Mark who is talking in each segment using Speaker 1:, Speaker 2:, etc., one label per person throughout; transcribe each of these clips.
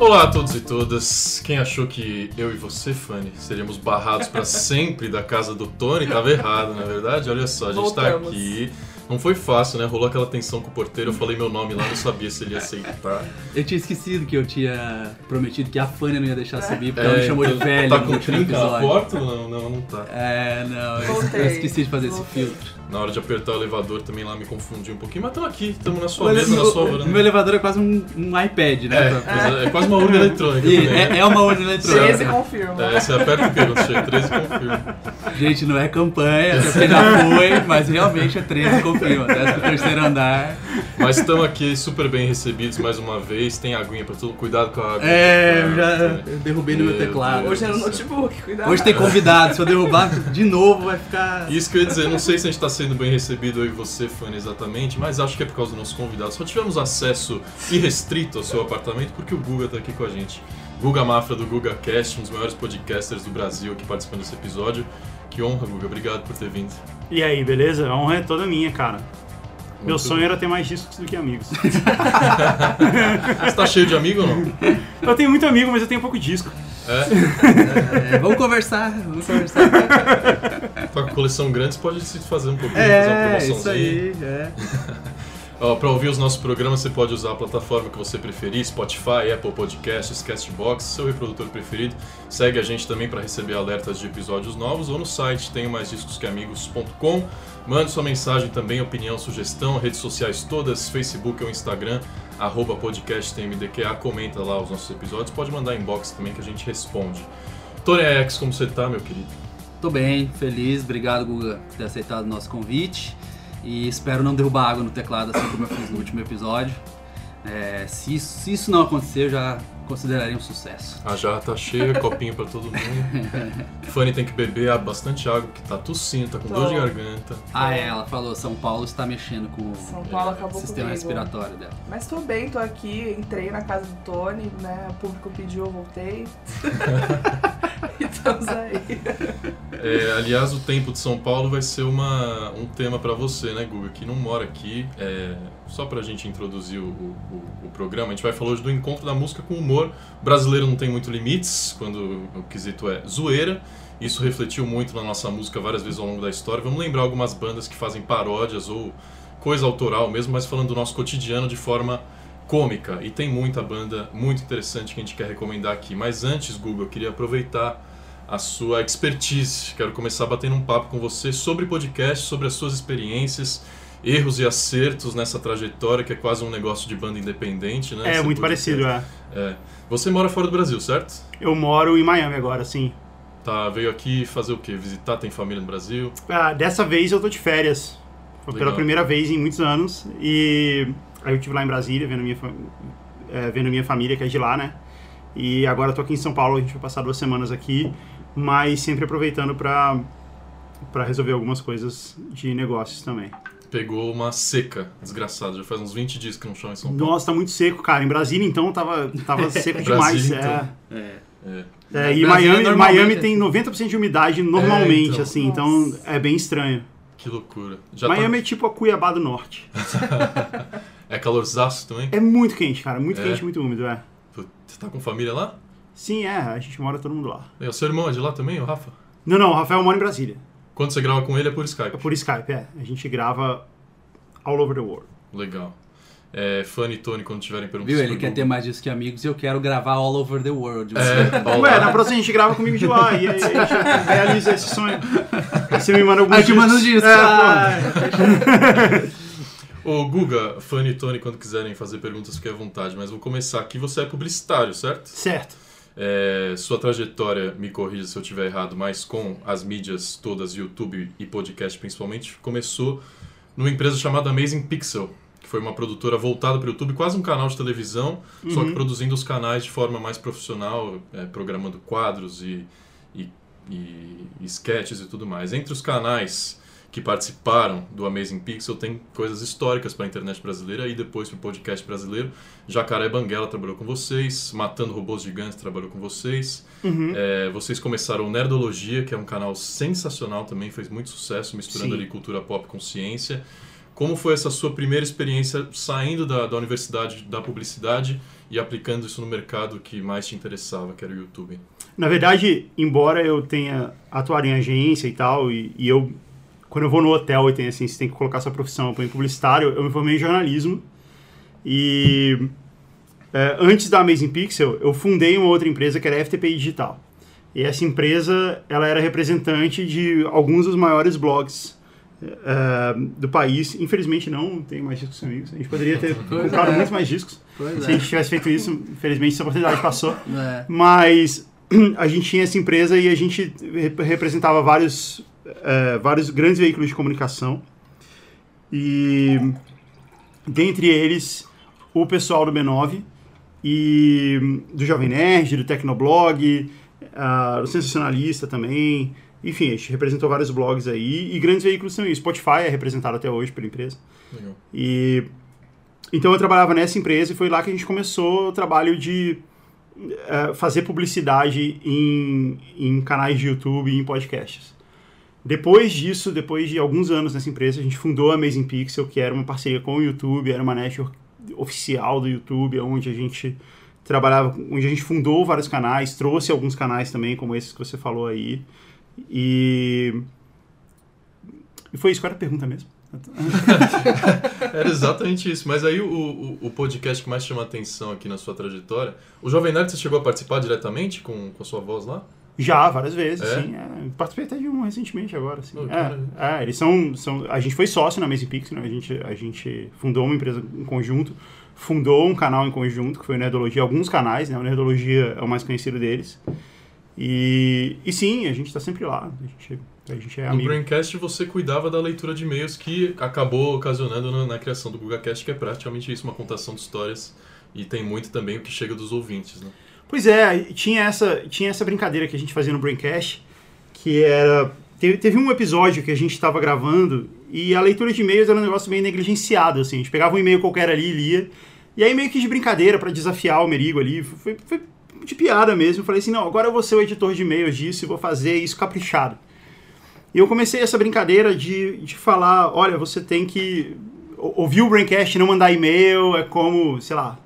Speaker 1: Olá a todos e todas. Quem achou que eu e você, Fanny, seríamos barrados para sempre da casa do Tony, tava errado, na é verdade. Olha só, a gente tá
Speaker 2: Voltamos.
Speaker 1: aqui. Não foi fácil, né? Rolou aquela tensão com o porteiro, eu falei meu nome lá, não sabia se ele ia aceitar.
Speaker 3: Eu tinha esquecido que eu tinha prometido que a Fânia não ia deixar subir, porque
Speaker 1: É,
Speaker 3: ela me chamou de
Speaker 1: então,
Speaker 3: velho
Speaker 1: Tá com trinca na porta? Não, não, não tá.
Speaker 3: É, não, eu, eu esqueci de fazer esse
Speaker 2: Voltei.
Speaker 3: filtro.
Speaker 1: Na hora de apertar o elevador também lá me confundi um pouquinho, mas estamos aqui, estamos na sua mesa, na sua varanda.
Speaker 3: meu elevador é quase um, um iPad, né?
Speaker 1: É, mas é quase uma urna eletrônica
Speaker 3: E
Speaker 1: também.
Speaker 3: é, é uma urna eletrônica.
Speaker 2: 13 confirma.
Speaker 1: É, você aperta o quê quando chega? 13 e confirma.
Speaker 3: Gente, não é campanha, até porque já foi, mas realmente é 13 confirma. Desce pro terceiro andar.
Speaker 1: Mas estamos aqui super bem recebidos mais uma vez. Tem aguinha pra tudo. Cuidado com a água.
Speaker 3: É, eu já eu derrubei no meu
Speaker 1: Meu
Speaker 3: teclado.
Speaker 1: Deus.
Speaker 2: Hoje é no notebook, cuidado.
Speaker 3: Hoje tem convidado, se eu derrubar de novo vai ficar.
Speaker 1: Isso que eu ia dizer, não sei se a gente tá sendo bem recebido eu e você, Fanny, exatamente, mas acho que é por causa do nosso convidado. Só tivemos acesso irrestrito ao seu apartamento porque o Guga tá aqui com a gente. Guga Mafra do Guga Cast, um dos maiores podcasters do Brasil aqui participando desse episódio. Que honra, Guga. Obrigado por ter vindo.
Speaker 4: E aí, beleza? A honra é toda minha, cara. Meu
Speaker 1: Muito
Speaker 4: sonho era ter mais discos do que amigos.
Speaker 1: Você tá cheio de amigo ou não?
Speaker 4: eu tenho muito amigo, mas eu tenho pouco disco.
Speaker 1: É?
Speaker 3: É, vamos conversar, vamos conversar.
Speaker 1: Tá com coleção grande, você pode se fazer um pouquinho, fazer uma
Speaker 3: É,
Speaker 1: promoçãozinha.
Speaker 3: isso aí, é.
Speaker 1: Ó, pra ouvir os nossos programas, você pode usar a plataforma que você preferir, Spotify, Apple Podcasts, Castbox, seu reprodutor preferido. Segue a gente também para receber alertas de episódios novos ou no site tenho mais discos que amigos.com. Mande sua mensagem também, opinião, sugestão, redes sociais todas, Facebook ou Instagram, arroba podcasttmdqa, comenta lá os nossos episódios, pode mandar inbox também que a gente responde. Tony X, como você tá, meu querido?
Speaker 3: Tô bem, feliz, obrigado Guga por ter aceitado o nosso convite e espero não derrubar água no teclado assim como eu fiz no último episódio. É, se, isso, se isso não acontecer, eu já consideraria um sucesso.
Speaker 1: A jarra tá cheia, copinho pra todo mundo. Fanny tem que beber bastante água, que tá tossindo, tá com
Speaker 2: Tô.
Speaker 1: dor de garganta.
Speaker 3: Ah, é, ela falou, São Paulo está mexendo com
Speaker 2: São Paulo
Speaker 3: o
Speaker 2: acabou
Speaker 3: sistema
Speaker 2: comigo.
Speaker 3: respiratório dela.
Speaker 2: Mas tô bem, tô aqui, entrei na casa do Tony, né? O público pediu, eu voltei. e estamos aí.
Speaker 1: É, aliás, o tempo de São Paulo vai ser uma, um tema pra você, né, Guga, que não mora aqui. É, só pra gente introduzir o, o, o programa, a gente vai falar hoje do encontro da música com o humor. O brasileiro não tem muito limites, quando o quesito é zoeira. Isso refletiu muito na nossa música várias vezes ao longo da história. Vamos lembrar algumas bandas que fazem paródias ou coisa autoral mesmo, mas falando do nosso cotidiano de forma cômica. E tem muita banda muito interessante que a gente quer recomendar aqui. Mas antes, Guga, eu queria aproveitar a sua expertise. Quero começar batendo um papo com você sobre podcast, sobre as suas experiências, erros e acertos nessa trajetória que é quase um negócio de banda independente, né?
Speaker 4: É,
Speaker 1: Esse
Speaker 4: muito parecido, é.
Speaker 1: É. Você mora fora do Brasil, certo?
Speaker 4: Eu moro em Miami agora, sim.
Speaker 1: Tá, veio aqui fazer o quê? Visitar? Tem família no Brasil?
Speaker 4: Ah, dessa vez eu tô de férias. Foi
Speaker 1: Legal.
Speaker 4: pela primeira vez em muitos anos. E aí eu estive lá em Brasília, vendo minha, é, vendo minha família, que é de lá, né? E agora eu tô aqui em São Paulo, a gente vai passar duas semanas aqui, mas sempre aproveitando pra, pra resolver algumas coisas de negócios também.
Speaker 1: Pegou uma seca desgraçada, já faz uns 20 dias que não chove em São Paulo.
Speaker 4: Nossa, tá muito seco, cara. Em Brasília, então, tava, tava seco demais.
Speaker 1: Brasília,
Speaker 4: é.
Speaker 1: então.
Speaker 3: É.
Speaker 1: É.
Speaker 4: É, e Miami, Miami
Speaker 3: é-
Speaker 4: tem 90% de umidade normalmente,
Speaker 1: então.
Speaker 4: assim, então
Speaker 2: Nossa.
Speaker 4: é bem estranho.
Speaker 1: Que loucura. Já
Speaker 4: Miami é tipo a Cuiabá do Norte.
Speaker 1: tá... É calorzaço também?
Speaker 4: É muito quente, cara, muito
Speaker 1: É?
Speaker 4: quente, muito úmido, é.
Speaker 1: Você tá com família lá?
Speaker 4: Sim, é, a gente mora todo mundo lá.
Speaker 1: E o seu irmão é de lá também, o Rafa?
Speaker 4: Não, não, o Rafael mora em Brasília.
Speaker 1: Quando você grava com ele é por
Speaker 4: É
Speaker 1: Skype.
Speaker 4: por Skype, é. A gente grava all over the world.
Speaker 1: Legal. É, Fanny e Tony, quando tiverem perguntas
Speaker 3: Viu? Ele quer ter mais disso que amigos e eu quero gravar all over the world.
Speaker 1: É,
Speaker 4: Ué, na próxima a gente grava comigo de lá e aí a gente realiza esse sonho. Aí você me manda alguns
Speaker 3: Aí te manda os discos.
Speaker 4: É.
Speaker 3: Ah,
Speaker 1: Ô, Guga, Fanny e Tony, quando quiserem fazer perguntas, fiquem à vontade. Mas vou começar aqui. Você é publicitário, certo?
Speaker 4: Certo.
Speaker 1: É, sua trajetória, me corrija se eu estiver errado, mas com as mídias todas, YouTube e podcast principalmente, começou numa empresa chamada Amazing Pixel, que foi uma produtora voltada para o YouTube, quase um canal de televisão, só que produzindo os canais de forma mais profissional, é, programando quadros e, e, e, e sketches e tudo mais. Entre os canais que participaram do Amazing Pixel tem coisas históricas para a internet brasileira e depois para o podcast brasileiro. Jacaré Banguela trabalhou com vocês, Matando Robôs Gigantes trabalhou com vocês.
Speaker 4: Uhum.
Speaker 1: É, vocês começaram o Nerdologia, que é um canal sensacional também, fez muito sucesso, misturando
Speaker 4: Sim.
Speaker 1: ali cultura pop com ciência. Como foi essa sua primeira experiência saindo da, da universidade da publicidade e aplicando isso no mercado que mais te interessava, que era o YouTube?
Speaker 4: Na verdade, embora eu tenha atuado em agência e tal, e, e eu, quando eu vou no hotel e tem assim, você tem que colocar sua profissão, eu ponho publicitário, eu me formei em jornalismo. E é, antes da Amazing Pixel, eu fundei uma outra empresa que era a FTPI Digital. E essa empresa, ela era representante de alguns dos maiores blogs é, do país. Infelizmente não tem mais discos amigos. A gente poderia ter comprado
Speaker 3: é.
Speaker 4: muitos mais discos.
Speaker 3: Pois
Speaker 4: Se a gente tivesse feito isso, infelizmente essa oportunidade passou.
Speaker 3: É.
Speaker 4: Mas a gente tinha essa empresa e a gente rep- representava vários, eh, vários grandes veículos de comunicação. E dentre eles, o pessoal do B9 e do Jovem Nerd, do Tecnoblog, ah, do Sensacionalista também. Enfim, a gente representou vários blogs aí e grandes veículos também. Spotify é representado até hoje pela empresa.
Speaker 1: Legal.
Speaker 4: E então eu trabalhava nessa empresa e foi lá que a gente começou o trabalho de eh, fazer publicidade em, em canais de YouTube e em podcasts. Depois disso, depois de alguns anos nessa empresa, a gente fundou a Amazing Pixel, que era uma parceria com o YouTube, era uma network oficial do YouTube, onde a gente trabalhava, onde a gente fundou vários canais, trouxe alguns canais também, como esses que você falou aí. E, e foi isso, qual era a pergunta mesmo?
Speaker 1: Era exatamente isso. Mas aí o, o, o podcast que mais chama atenção aqui na sua trajetória, o Jovem Nerd você chegou a participar diretamente com, com a sua voz lá?
Speaker 4: Já, várias vezes,
Speaker 1: É?
Speaker 4: sim. É, participei até de um recentemente agora, é, é, eles são, são... A gente foi sócio na Amazing Pix, né? A gente, a gente fundou uma empresa em conjunto, fundou um canal em conjunto, que foi o Nerdologia, alguns canais, né? O Nerdologia é o mais conhecido deles. E, e sim, a gente tá sempre lá. A gente, a gente é
Speaker 1: No
Speaker 4: amigo.
Speaker 1: Braincast você cuidava da leitura de e-mails que acabou ocasionando na, na criação do GugaCast, que é praticamente isso, uma contação de histórias. E tem muito também o que chega dos ouvintes, né?
Speaker 4: Pois é, tinha essa, tinha essa brincadeira que a gente fazia no Braincast, que era... Teve, teve um episódio que a gente estava gravando e a leitura de e-mails era um negócio meio negligenciado, assim. A gente pegava um e-mail qualquer ali e lia. E aí meio que de brincadeira, para desafiar o Merigo ali, foi, foi de piada mesmo. Falei assim, não, agora eu vou ser o editor de e-mails disso e vou fazer isso caprichado. E eu comecei essa brincadeira de, de falar, olha, você tem que ou- ouvir o Braincast e não mandar e-mail, é como, sei lá,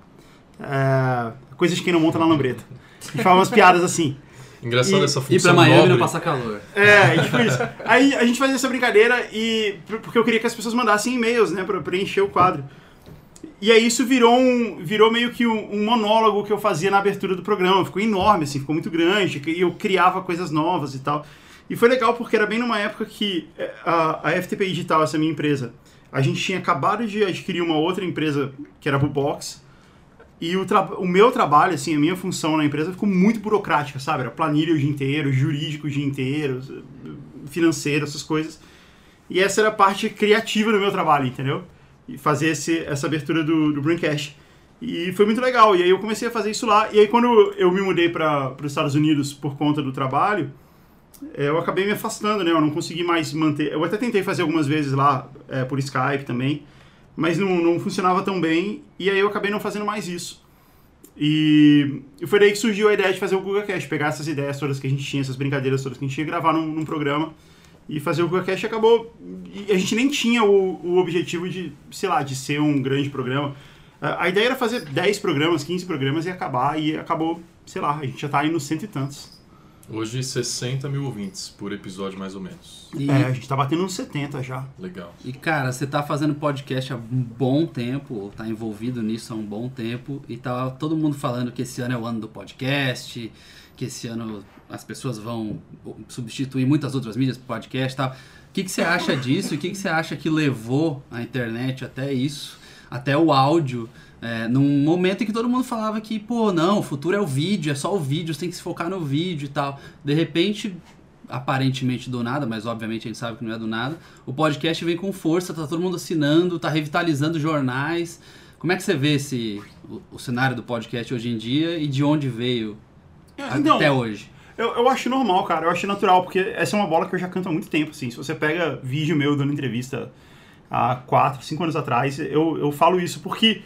Speaker 4: é, coisas que quem não monta na lambreta. A gente falava umas piadas assim.
Speaker 1: Engraçado
Speaker 4: E-
Speaker 1: essa
Speaker 3: Ir
Speaker 1: função
Speaker 3: pra Miami
Speaker 1: nobre.
Speaker 3: não passar calor.
Speaker 4: É, tipo isso. Aí a gente fazia essa brincadeira e porque eu queria que as pessoas mandassem e-mails, né, pra preencher o quadro. E aí isso virou um, virou meio que um, um monólogo que eu fazia na abertura do programa. Ficou enorme, assim, ficou muito grande, e eu criava coisas novas e tal. E foi legal porque era bem numa época que é, a, a FTP Digital, essa minha empresa, a gente tinha acabado de adquirir uma outra empresa que era a Bubox. E o, o meu trabalho, assim, a minha função na empresa ficou muito burocrática, sabe? Era planilha o dia inteiro, jurídico o dia inteiro, financeiro, essas coisas. E essa era a parte criativa do meu trabalho, entendeu? E fazer esse, essa abertura do, do Braincast. E foi muito legal. E aí eu comecei a fazer isso lá. E aí quando eu me mudei para os Estados Unidos por conta do trabalho, eh, eu acabei me afastando, né? Eu não consegui mais manter. Eu até tentei fazer algumas vezes lá eh, por Skype também, mas não, não funcionava tão bem. E aí eu acabei não fazendo mais isso. E, e foi daí que surgiu a ideia de fazer o GugaCast, pegar essas ideias todas que a gente tinha, essas brincadeiras todas que a gente tinha, gravar num, num programa e fazer o GugaCast acabou. A gente nem tinha o, o objetivo de, sei lá, de ser um grande programa. A a ideia era fazer 10 programas, 15 programas e acabar, e acabou, sei lá, a gente já tá aí nos cento e tantos.
Speaker 1: Hoje 60 mil ouvintes por episódio, mais ou menos.
Speaker 3: E,
Speaker 4: É, a gente tá batendo uns 70 já.
Speaker 1: Legal.
Speaker 3: e, cara, você tá fazendo podcast há um bom tempo, tá envolvido nisso há um bom tempo, e tá todo mundo falando que esse ano é o ano do podcast, que esse ano as pessoas vão substituir muitas outras mídias pro podcast e tal. O que, que você acha disso? E o que, que você acha que levou a internet até isso, até o áudio, é, num momento em que todo mundo falava que, pô, não, o futuro é o vídeo, é só o vídeo, você tem que se focar no vídeo e tal. De repente, aparentemente do nada, mas obviamente a gente sabe que não é do nada, o podcast vem com força, tá todo mundo assinando, tá revitalizando jornais. Como é que você vê esse, o, o cenário do podcast hoje em dia e de onde veio
Speaker 4: Então,
Speaker 3: até hoje?
Speaker 4: Eu, eu acho normal, cara. Eu acho natural, porque essa é uma bola que eu já canto há muito tempo, assim. Se você pega vídeo meu dando entrevista há 4, 5 anos atrás, eu, eu falo isso porque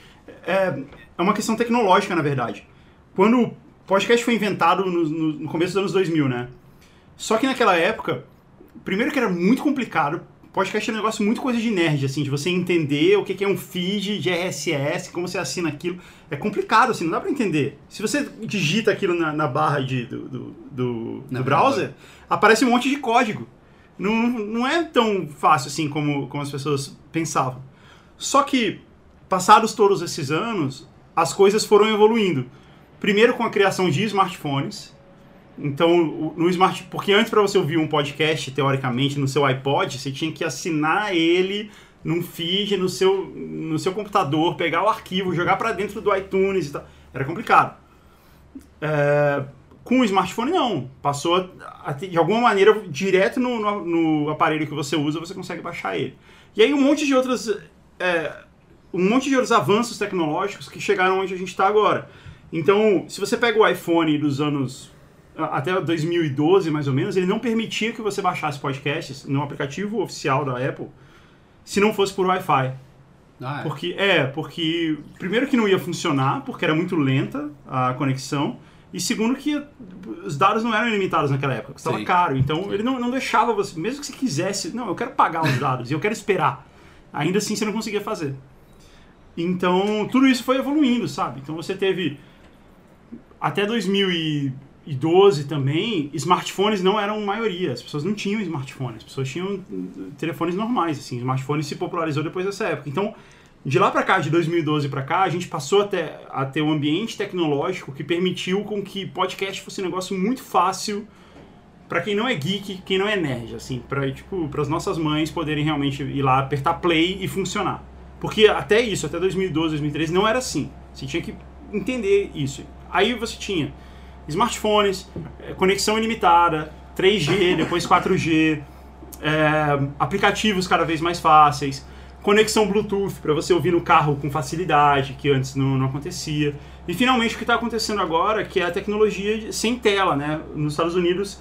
Speaker 4: é, é uma questão tecnológica, na verdade. Quando o podcast foi inventado no, no- no começo dos anos 2000, né? Só que naquela época, primeiro que era muito complicado podcast é um negócio muito coisa de nerd, assim, de você entender o que é um feed de RSS, como você assina aquilo. É complicado, assim, não dá pra entender. Se você digita aquilo na, na barra de, do, do, do, do browser, aparece um monte de código. Não, não é tão fácil assim como, como as pessoas pensavam. Só que, passados todos esses anos, as coisas foram evoluindo. Primeiro com a criação de smartphones. Então, no smart, porque antes para você ouvir um podcast, teoricamente, no seu iPod, você tinha que assinar ele num feed no seu, no seu computador, pegar o arquivo, jogar para dentro do iTunes e tal. Era complicado. É, com o smartphone, não. Passou a, de alguma maneira, direto no, no, no aparelho que você usa, você consegue baixar ele. E aí um monte de outras. é, um monte de outros avanços tecnológicos que chegaram onde a gente está agora. Então, se você pega o iPhone dos anos até 2012, mais ou menos, ele não permitia que você baixasse podcasts no aplicativo oficial da Apple se não fosse por Wi-Fi.
Speaker 3: Ah, é.
Speaker 4: Porque, é, porque primeiro que não ia funcionar, porque era muito lenta a conexão, e segundo que os dados não eram ilimitados naquela época, custava
Speaker 3: Sim.
Speaker 4: caro. Então ele não, não deixava você, mesmo que você quisesse, não, eu quero pagar os dados e eu quero esperar. Ainda assim você não conseguia fazer. Então tudo isso foi evoluindo, sabe? Então você teve até 2012 também, smartphones não eram maioria. As pessoas não tinham smartphones. As pessoas tinham telefones normais, assim. Smartphone se popularizou depois dessa época. Então, de lá pra cá, de 2012 pra cá, a gente passou a ter, a ter um ambiente tecnológico que permitiu com que podcast fosse um negócio muito fácil pra quem não é geek, quem não é nerd, assim, para tipo, as nossas mães poderem realmente ir lá apertar play e funcionar. Porque até isso, até 2012, 2013 não era assim. Você tinha que entender isso. Aí você tinha smartphones, eh, conexão ilimitada, 3G, depois 4G, eh, aplicativos cada vez mais fáceis, conexão Bluetooth para você ouvir no carro com facilidade, que antes não, não acontecia. E finalmente o que está acontecendo agora, que é a tecnologia sem tela, né? Nos Estados Unidos,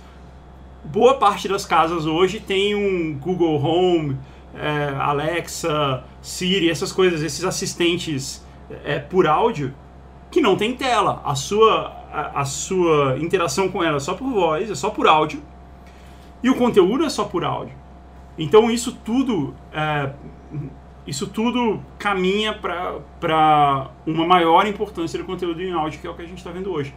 Speaker 4: boa parte das casas hoje tem um Google Home, eh, Alexa, Siri, essas coisas, esses assistentes eh, por áudio que não tem tela. A sua, a, a sua interação com ela é só por voz, é só por áudio. E o conteúdo é só por áudio. Então isso tudo, é, isso tudo caminha para uma maior importância do conteúdo em áudio, que é o que a gente está vendo hoje.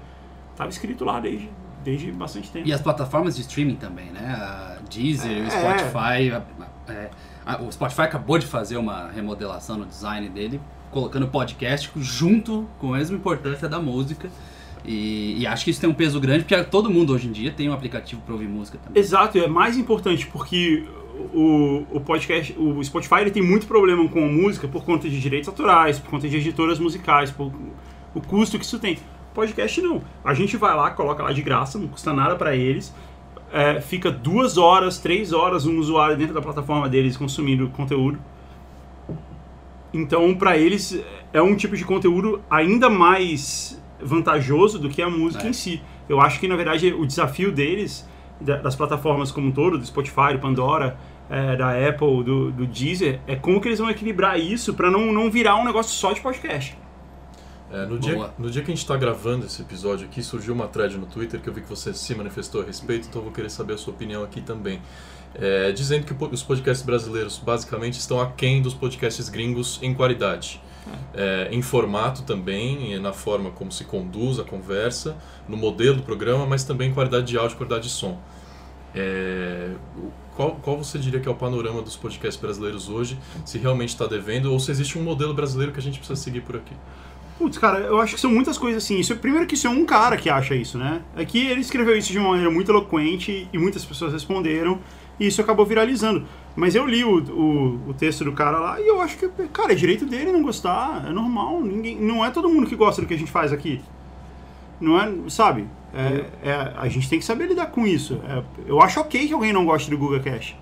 Speaker 4: Estava escrito lá desde, desde bastante tempo.
Speaker 3: E as plataformas de streaming também, né? A Deezer,
Speaker 4: É.
Speaker 3: Spotify. é, a- o Spotify acabou de fazer uma remodelação no design dele, colocando o podcast junto com a mesma importância da música. E, e acho que isso tem um peso grande, porque todo mundo hoje em dia tem um aplicativo para ouvir música também.
Speaker 4: Exato, é mais importante porque o, o podcast, o Spotify ele tem muito problema com a música por conta de direitos autorais, por conta de editoras musicais, por o custo que isso tem. Podcast não. A gente vai lá, coloca lá de graça, não custa nada para eles. É, fica duas horas, três horas um usuário dentro da plataforma deles consumindo conteúdo. Então, para eles é um tipo de conteúdo ainda mais vantajoso do que a música
Speaker 3: É.
Speaker 4: em si. Eu acho que na verdade o desafio deles da- das plataformas como um todo, do Spotify, do Pandora, é, da Apple, do, do Deezer, é como que eles vão equilibrar isso para não, não virar um negócio só de podcast.
Speaker 1: É, no, dia, no dia que a gente está gravando esse episódio aqui, surgiu uma thread no Twitter que eu vi que você se manifestou a respeito, então eu vou querer saber a sua opinião aqui também. É, dizendo que os podcasts brasileiros basicamente estão aquém dos podcasts gringos em qualidade. É, em formato também, e na forma como se conduz a conversa, no modelo do programa, mas também em qualidade de áudio e qualidade de som. É, qual, qual você diria que é o panorama dos podcasts brasileiros hoje? Se realmente está devendo ou se existe um modelo brasileiro que a gente precisa seguir por aqui?
Speaker 4: Putz, cara, eu acho que são muitas coisas assim. Isso, primeiro que isso é um cara que acha isso, né? É que ele escreveu isso de uma maneira muito eloquente e muitas pessoas responderam e isso acabou viralizando. Mas eu li o, o, o texto do cara lá e eu acho que, cara, é direito dele não gostar, é normal. Ninguém, não é todo mundo que gosta do que a gente faz aqui. Não é, sabe? É, é- a gente tem que saber lidar com isso. É, eu acho ok que alguém não goste do Google Cash.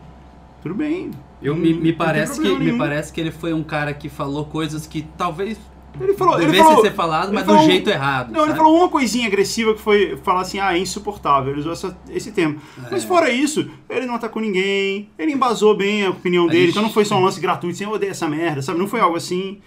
Speaker 4: Tudo bem.
Speaker 3: Eu,
Speaker 4: Não-
Speaker 3: me, me parece que, me parece que ele foi um cara que falou coisas que talvez
Speaker 4: Ele falou, ele
Speaker 3: devessem
Speaker 4: falou,
Speaker 3: ser faladas,
Speaker 4: ele
Speaker 3: mas
Speaker 4: falou
Speaker 3: do jeito errado.
Speaker 4: Não, ele
Speaker 3: sabe?
Speaker 4: falou uma coisinha agressiva que foi falar assim, ah, é insuportável. Ele usou essa- esse termo. Mas
Speaker 3: É.
Speaker 4: fora isso, ele não atacou ninguém, ele embasou bem a opinião
Speaker 3: A
Speaker 4: dele,
Speaker 3: gente-
Speaker 4: então não foi só um lance gratuito, sem eu odeio essa merda, sabe? Não foi algo assim.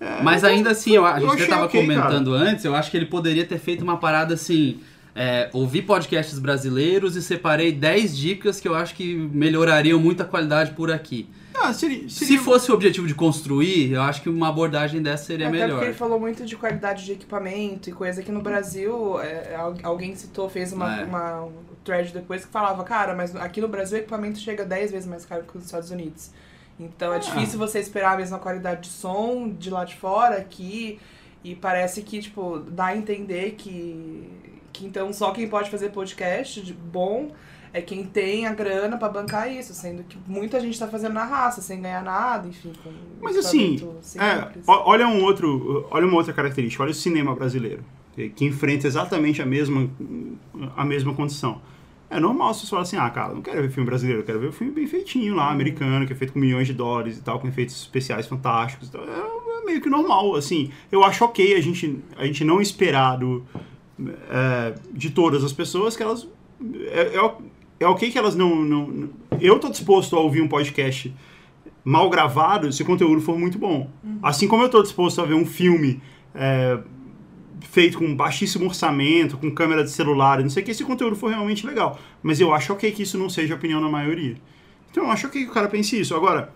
Speaker 4: É,
Speaker 3: Mas
Speaker 4: então,
Speaker 3: ainda assim, eu- a gente até
Speaker 4: achei
Speaker 3: tava
Speaker 4: ok,
Speaker 3: comentando antes, eu acho que ele poderia ter feito uma parada assim. é, ouvi podcasts brasileiros e separei 10 dicas que eu acho que melhorariam muito a qualidade por aqui.
Speaker 4: Ah, seria,
Speaker 3: Se
Speaker 4: seria-
Speaker 3: fosse o objetivo de construir, eu acho que uma abordagem dessa seria
Speaker 2: Até
Speaker 3: melhor.
Speaker 2: porque ele falou muito de qualidade de equipamento e coisa que no Brasil, é, al- alguém citou, fez uma,
Speaker 3: É.
Speaker 2: uma um thread depois que falava, cara, mas aqui no Brasil o equipamento chega 10 vezes mais caro que nos Estados Unidos. Então é
Speaker 4: Ah.
Speaker 2: difícil você esperar a mesma qualidade de som de lá de fora aqui. E parece que, tipo, dá a entender que, que então só quem pode fazer podcast de bom é quem tem a grana pra bancar isso, sendo que muita gente tá fazendo na raça, sem ganhar nada, enfim. Com
Speaker 4: Mas assim, é, olha um outro, olha uma outra característica, olha o cinema brasileiro, que enfrenta exatamente a mesma, a mesma condição. É normal você falar assim, ah, cara, não quero ver filme brasileiro, eu quero ver um filme bem feitinho lá, americano, que é feito com milhões de dólares e tal, com efeitos especiais fantásticos. e tal. É, meio que normal, assim. Eu acho ok a gente, a gente não esperar do, é, de todas as pessoas que elas. É, é, é ok que elas não, não, Eu tô disposto a ouvir um podcast mal gravado se o conteúdo for muito bom. Assim como eu tô disposto a ver um filme é, feito com baixíssimo orçamento, com câmera de celular, não sei o que, se o conteúdo for realmente legal. Mas eu acho ok que isso não seja a opinião da maioria. Então eu acho ok que o cara pense isso. Agora,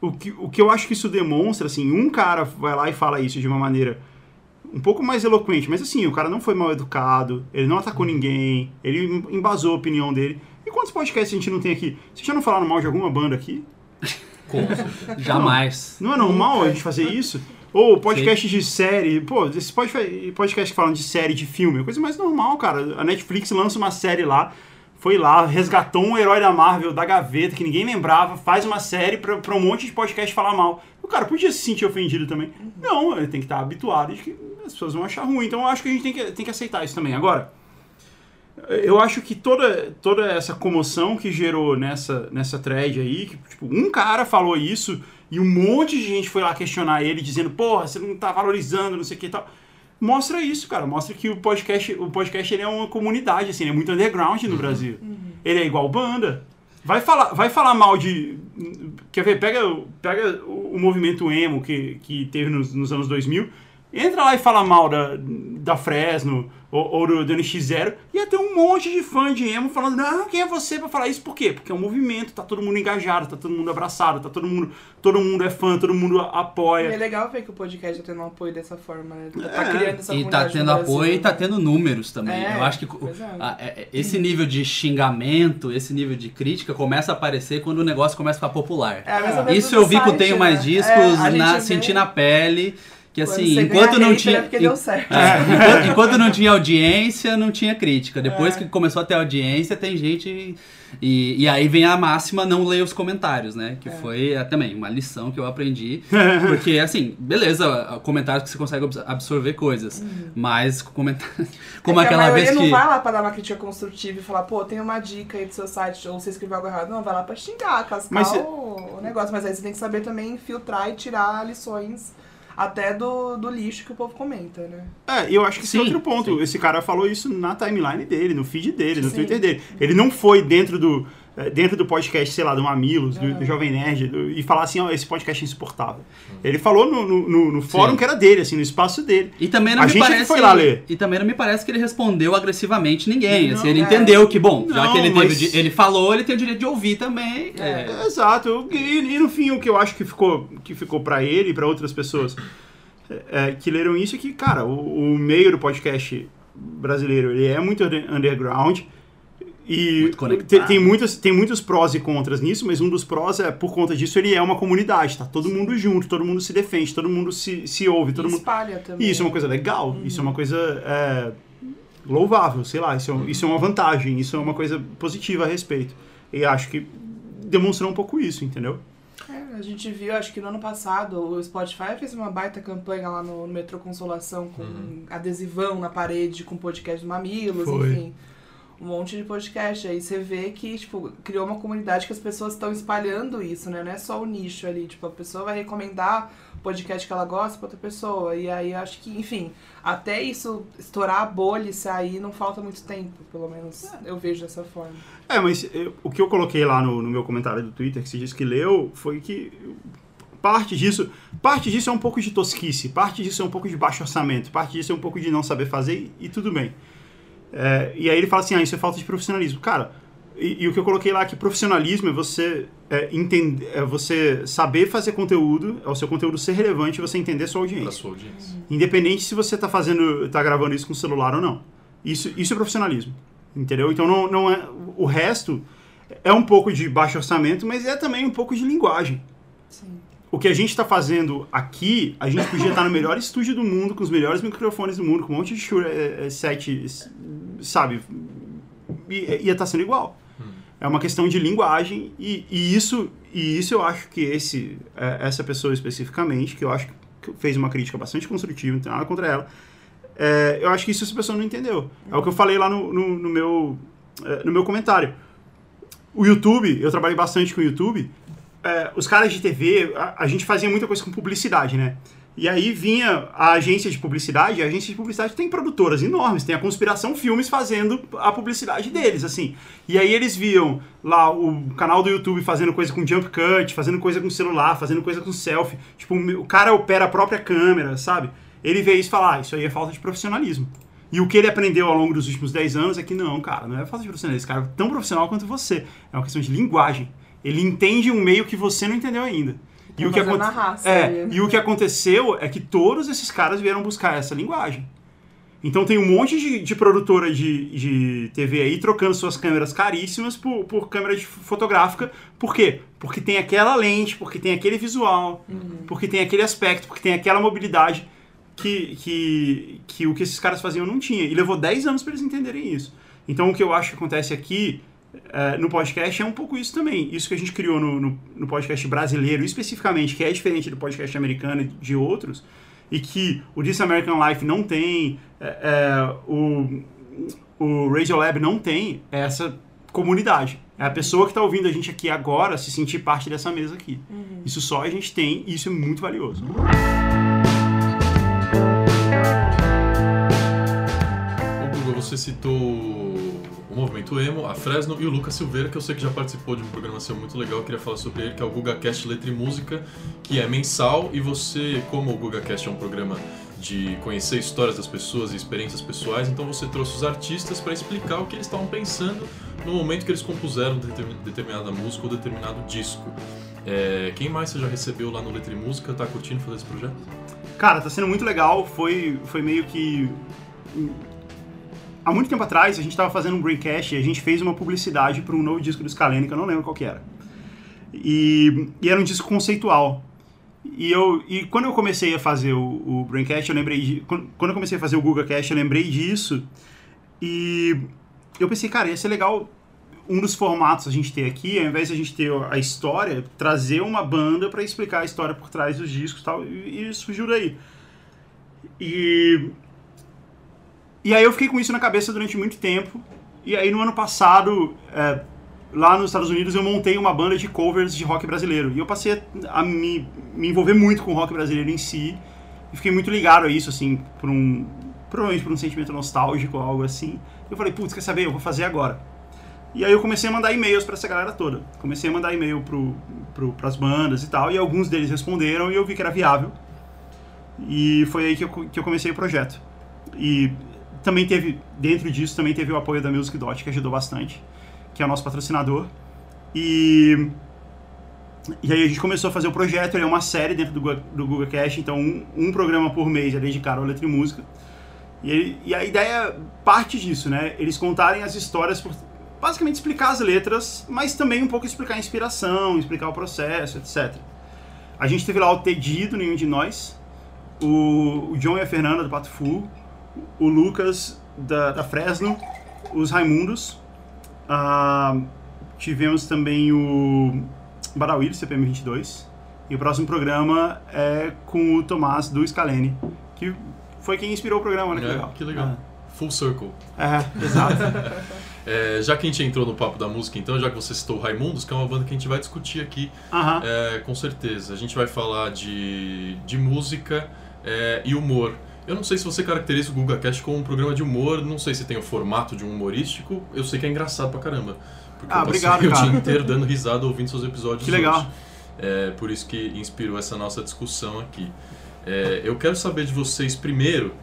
Speaker 4: o que, o que eu acho que isso demonstra, assim, um cara vai lá e fala isso de uma maneira um pouco mais eloquente, mas assim, o cara não foi mal educado, ele não atacou ninguém, ele embasou a opinião dele. E quantos podcasts a gente não tem aqui? Vocês já não falaram mal de alguma banda aqui?
Speaker 1: Com certeza.
Speaker 3: Jamais.
Speaker 4: Não é normal a gente fazer isso? Ou podcast de série, pô, esse podcast, podcast que falam de série, de filme, é coisa mais normal, cara. A Netflix lança uma série lá, foi lá, resgatou um herói da Marvel, da gaveta, que ninguém lembrava, faz uma série pra, pra um monte de podcast falar mal. O cara podia se sentir ofendido também. Não, ele tem que estar habituado de que as pessoas vão achar ruim. Então eu acho que a gente tem que, tem que aceitar isso também. Agora, eu acho que toda, toda essa comoção que gerou nessa, nessa thread aí, que tipo, um cara falou isso e um monte de gente foi lá questionar ele, dizendo, porra, você não tá valorizando, não sei o que e tal. Mostra isso, cara. Mostra que o podcast, o podcast ele é uma comunidade, assim, ele é muito underground no Brasil. Ele é igual banda. Vai falar, vai falar mal de. Quer ver? Pega, pega o, o movimento emo que, que teve nos, nos anos 2000. Entra lá e fala mal da, da Fresno ou, ou do, do NX0. Ia ter um monte de fã de emo falando: Não, quem é você pra falar isso? Por quê? Porque é um movimento, tá todo mundo engajado, tá todo mundo abraçado, tá todo mundo. Todo mundo é fã, todo mundo
Speaker 2: E é
Speaker 4: apoia.
Speaker 2: legal ver que o podcast tá tendo um apoio dessa forma, né? Tá
Speaker 4: É.
Speaker 2: criando essa
Speaker 3: E tá tendo apoio e tá
Speaker 2: né?
Speaker 3: tendo números também.
Speaker 2: É,
Speaker 3: eu acho que
Speaker 2: é.
Speaker 3: a- é- esse nível de xingamento, esse nível de crítica começa a aparecer quando o negócio começa a ficar popular.
Speaker 2: É
Speaker 3: Isso eu vi com
Speaker 2: site,
Speaker 3: Tenho
Speaker 2: né?
Speaker 3: Mais
Speaker 2: É,
Speaker 3: Discos, na,
Speaker 2: vê
Speaker 3: senti na pele, que assim, enquanto não tinha...
Speaker 2: É deu certo.
Speaker 3: É, enquanto, enquanto não tinha audiência, não tinha crítica. Depois
Speaker 2: É.
Speaker 3: que começou a ter audiência, tem gente. E, e aí vem a máxima não ler os comentários, né? Que
Speaker 2: É.
Speaker 3: foi é, também uma lição que eu aprendi. Porque, assim, beleza, comentários que você consegue abs- absorver coisas. Mas comentários. Como
Speaker 2: Uhum. É que
Speaker 3: aquela vez que.
Speaker 2: não vai lá pra dar uma crítica construtiva e falar, pô, tem uma dica aí do seu site, ou você escreveu algo errado. Não, vai lá pra xingar, cascar
Speaker 4: Mas
Speaker 2: o negócio. Mas aí você tem que saber também filtrar e tirar lições até do, do lixo que o povo comenta, né?
Speaker 4: É, eu acho que esse é
Speaker 3: Sim,
Speaker 4: outro ponto.
Speaker 3: sim.
Speaker 4: Esse cara falou isso na timeline dele, no feed dele, no
Speaker 2: Sim.
Speaker 4: Twitter dele. Ele não foi dentro do, dentro do podcast, sei lá, do Mamilos, do,
Speaker 2: É.
Speaker 4: do Jovem Nerd, do- e falar assim, ó, esse podcast é insuportável. Ele falou no, no, no- no fórum
Speaker 3: Sim.
Speaker 4: que era dele, assim, no espaço dele.
Speaker 3: E também não
Speaker 4: A
Speaker 3: me
Speaker 4: gente
Speaker 3: parece.
Speaker 4: foi lá ler.
Speaker 3: E também não me parece que ele respondeu agressivamente ninguém.
Speaker 4: Não,
Speaker 3: assim, ele
Speaker 2: é.
Speaker 3: entendeu que, bom, já
Speaker 4: Não,
Speaker 3: que ele teve.
Speaker 4: mas-
Speaker 3: de- ele falou, ele tem o direito de ouvir também.
Speaker 2: É.
Speaker 3: é.
Speaker 4: Exato. E, e no fim, o que eu acho que ficou, que ficou para ele e para outras pessoas é, que leram isso é que, cara, o, o meio do podcast brasileiro ele é muito under- underground. E tem, tem, muitas, tem muitos prós e contras nisso, mas um dos prós é, por conta disso, ele é uma comunidade, tá todo mundo junto, todo mundo se defende, todo mundo se, se ouve, todo
Speaker 2: e
Speaker 4: mundo
Speaker 2: espalha também.
Speaker 4: e isso é uma coisa legal, isso é uma coisa é, louvável, sei lá, isso é, isso é uma vantagem, isso é uma coisa positiva a respeito. E acho que demonstrou um pouco isso, entendeu?
Speaker 2: É, a gente viu, acho que no ano passado, o Spotify fez uma baita campanha lá no, Metrô Consolação com adesivão na parede com podcast do Mamilos,
Speaker 4: Foi.
Speaker 2: enfim. Um monte de podcast. Aí você vê que, tipo, criou uma comunidade que as pessoas estão espalhando isso, né? Não é só o nicho ali. Tipo, a pessoa vai recomendar o podcast que ela gosta pra outra pessoa. E aí acho que, enfim, até isso estourar a bolha e sair, não falta muito tempo, pelo menos eu vejo dessa forma.
Speaker 4: É, mas eh, o que eu coloquei lá no, no meu comentário do Twitter, que você disse que leu, foi que parte disso, parte disso é um pouco de tosquice, parte disso é um pouco de baixo orçamento, parte disso é um pouco de não saber fazer e, e tudo bem. É, e aí ele fala assim, ah, isso é falta de profissionalismo. Cara, e, e o que eu coloquei lá é que profissionalismo é você é, entender, é você saber fazer conteúdo, é o seu conteúdo ser relevante e você entender a sua audiência.
Speaker 1: sua audiência.
Speaker 4: Independente se você tá fazendo, tá gravando isso com celular ou não. Isso, isso é profissionalismo. Entendeu? Então não, não é. O resto é um pouco de baixo orçamento, mas é também um pouco de linguagem. O que a gente está fazendo aqui, a gente podia estar no melhor estúdio do mundo, com os melhores microfones do mundo, com um monte de Shure é, é, set, sabe? E, ia estar sendo igual. É uma questão de linguagem e, e isso e isso eu acho que esse é, essa pessoa especificamente, que eu acho que fez uma crítica bastante construtiva, não tem nada contra ela, é, eu acho que isso essa pessoa não entendeu. É o que eu falei lá no, no, no meu é, no meu comentário. O YouTube, eu trabalhei bastante com o YouTube. É, os caras de TV, a, a gente fazia muita coisa com publicidade, né? E aí vinha a agência de publicidade, e a agência de publicidade tem produtoras enormes, tem a Conspiração Filmes fazendo a publicidade deles, assim. E aí eles viam lá o canal do YouTube fazendo coisa com jump cut, fazendo coisa com celular, fazendo coisa com selfie. Tipo, o cara opera a própria câmera, sabe? Ele vê isso e fala, ah, isso aí é falta de profissionalismo. E o que ele aprendeu ao longo dos últimos 10 anos é que não, cara, não é falta de profissionalismo. Esse cara é tão profissional quanto você. É uma questão de linguagem. Ele entende um meio que você não entendeu ainda. E
Speaker 2: Tá
Speaker 4: o, que aconte-
Speaker 2: raça
Speaker 4: é, e o que aconteceu é que todos esses caras vieram buscar essa linguagem. Então tem um monte de, de produtora de, de TV aí trocando suas câmeras caríssimas por, por câmera fotográfica. Por quê? Porque tem aquela lente, porque tem aquele visual, porque tem aquele aspecto, porque tem aquela mobilidade que, que, que o que esses caras faziam não tinha. E levou 10 anos para eles entenderem isso. Então o que eu acho que acontece aqui eh, no podcast é um pouco isso também. Isso que a gente criou no, no, no podcast brasileiro, especificamente, que é diferente do podcast americano e de outros, e que o This American Life não tem, eh, eh, o, o Radio Lab não tem, é essa comunidade. É a pessoa que está ouvindo a gente aqui agora se sentir parte dessa mesa aqui. Isso só a gente tem e isso é muito valioso.
Speaker 1: Google, você citou o Movimento Emo, a Fresno e o Lucas Silveira, que eu sei que já participou de um programa seu muito legal, eu queria falar sobre ele, que é o GugaCast Letra e Música, que é mensal, e você, como o GugaCast é um programa de conhecer histórias das pessoas e experiências pessoais, então você trouxe os artistas para explicar o que eles estavam pensando no momento que eles compuseram determin- determinada música ou determinado disco. É, quem mais você já recebeu lá no Letra e Música? Tá curtindo fazer esse projeto?
Speaker 4: Cara, tá sendo muito legal. Foi, foi meio que. Há muito tempo atrás, a gente tava fazendo um Braincast e a gente fez uma publicidade para um novo disco do Scalene, que eu não lembro qual que era. E, e era um disco conceitual. E, eu, e quando eu comecei a fazer o, o Braincast, eu lembrei de. Quando, eu comecei a fazer o GugaCast, eu lembrei disso. E eu pensei, cara, ia ser legal um dos formatos a gente ter aqui, ao invés de a gente ter a história, trazer uma banda para explicar a história por trás dos discos tal, e, e surgiu daí. E, e aí eu fiquei com isso na cabeça durante muito tempo, e aí no ano passado, é, lá nos Estados Unidos, eu montei uma banda de covers de rock brasileiro, e eu passei a me, me envolver muito com o rock brasileiro em si, e fiquei muito ligado a isso, assim, por um, provavelmente por um sentimento nostálgico ou algo assim. Eu falei, putz, quer saber, eu vou fazer agora. E aí eu comecei a mandar e-mails pra essa galera toda. Comecei a mandar e-mail pro, pro, pras bandas e tal, e alguns deles responderam e eu vi que era viável. E foi aí que eu, que eu comecei o projeto. E também teve, dentro disso, também teve o apoio da Music Dot, que ajudou bastante, que é o nosso patrocinador. E, e aí a gente começou a fazer o projeto, ele é uma série dentro do, do Google Cash, então um, um programa por mês é dedicado à letra e música. E, ele- e a ideia parte disso, né? Eles contarem as histórias por basicamente explicar as letras, mas também um pouco explicar a inspiração, explicar o processo, etc. A gente teve lá o Tedido, nenhum de nós, o, o John e a Fernanda do Pato Fu, o Lucas da, da Fresno, os Raimundos, ah, tivemos também o Badawil, CPM 22, e o próximo programa é com o Tomás do Scalene, que foi quem inspirou o programa, né? Que
Speaker 1: É,
Speaker 4: legal.
Speaker 1: que legal. Full Circle.
Speaker 4: É, exato.
Speaker 1: É, já que a gente entrou no papo da música, então, já que você citou o Raimundos, que é uma banda que a gente vai discutir aqui, é, com certeza. A gente vai falar de, de música é, e humor. Eu não sei se você caracteriza o GugaCast como um programa de humor, não sei se tem o formato de um humorístico, eu sei que é engraçado pra caramba. Porque
Speaker 4: Ah,
Speaker 1: eu passei
Speaker 4: obrigado,
Speaker 1: o
Speaker 4: cara.
Speaker 1: dia inteiro dando risada ouvindo seus episódios
Speaker 4: Que legal.
Speaker 1: hoje. É por isso que inspirou essa nossa discussão aqui. É, eu quero saber de vocês primeiro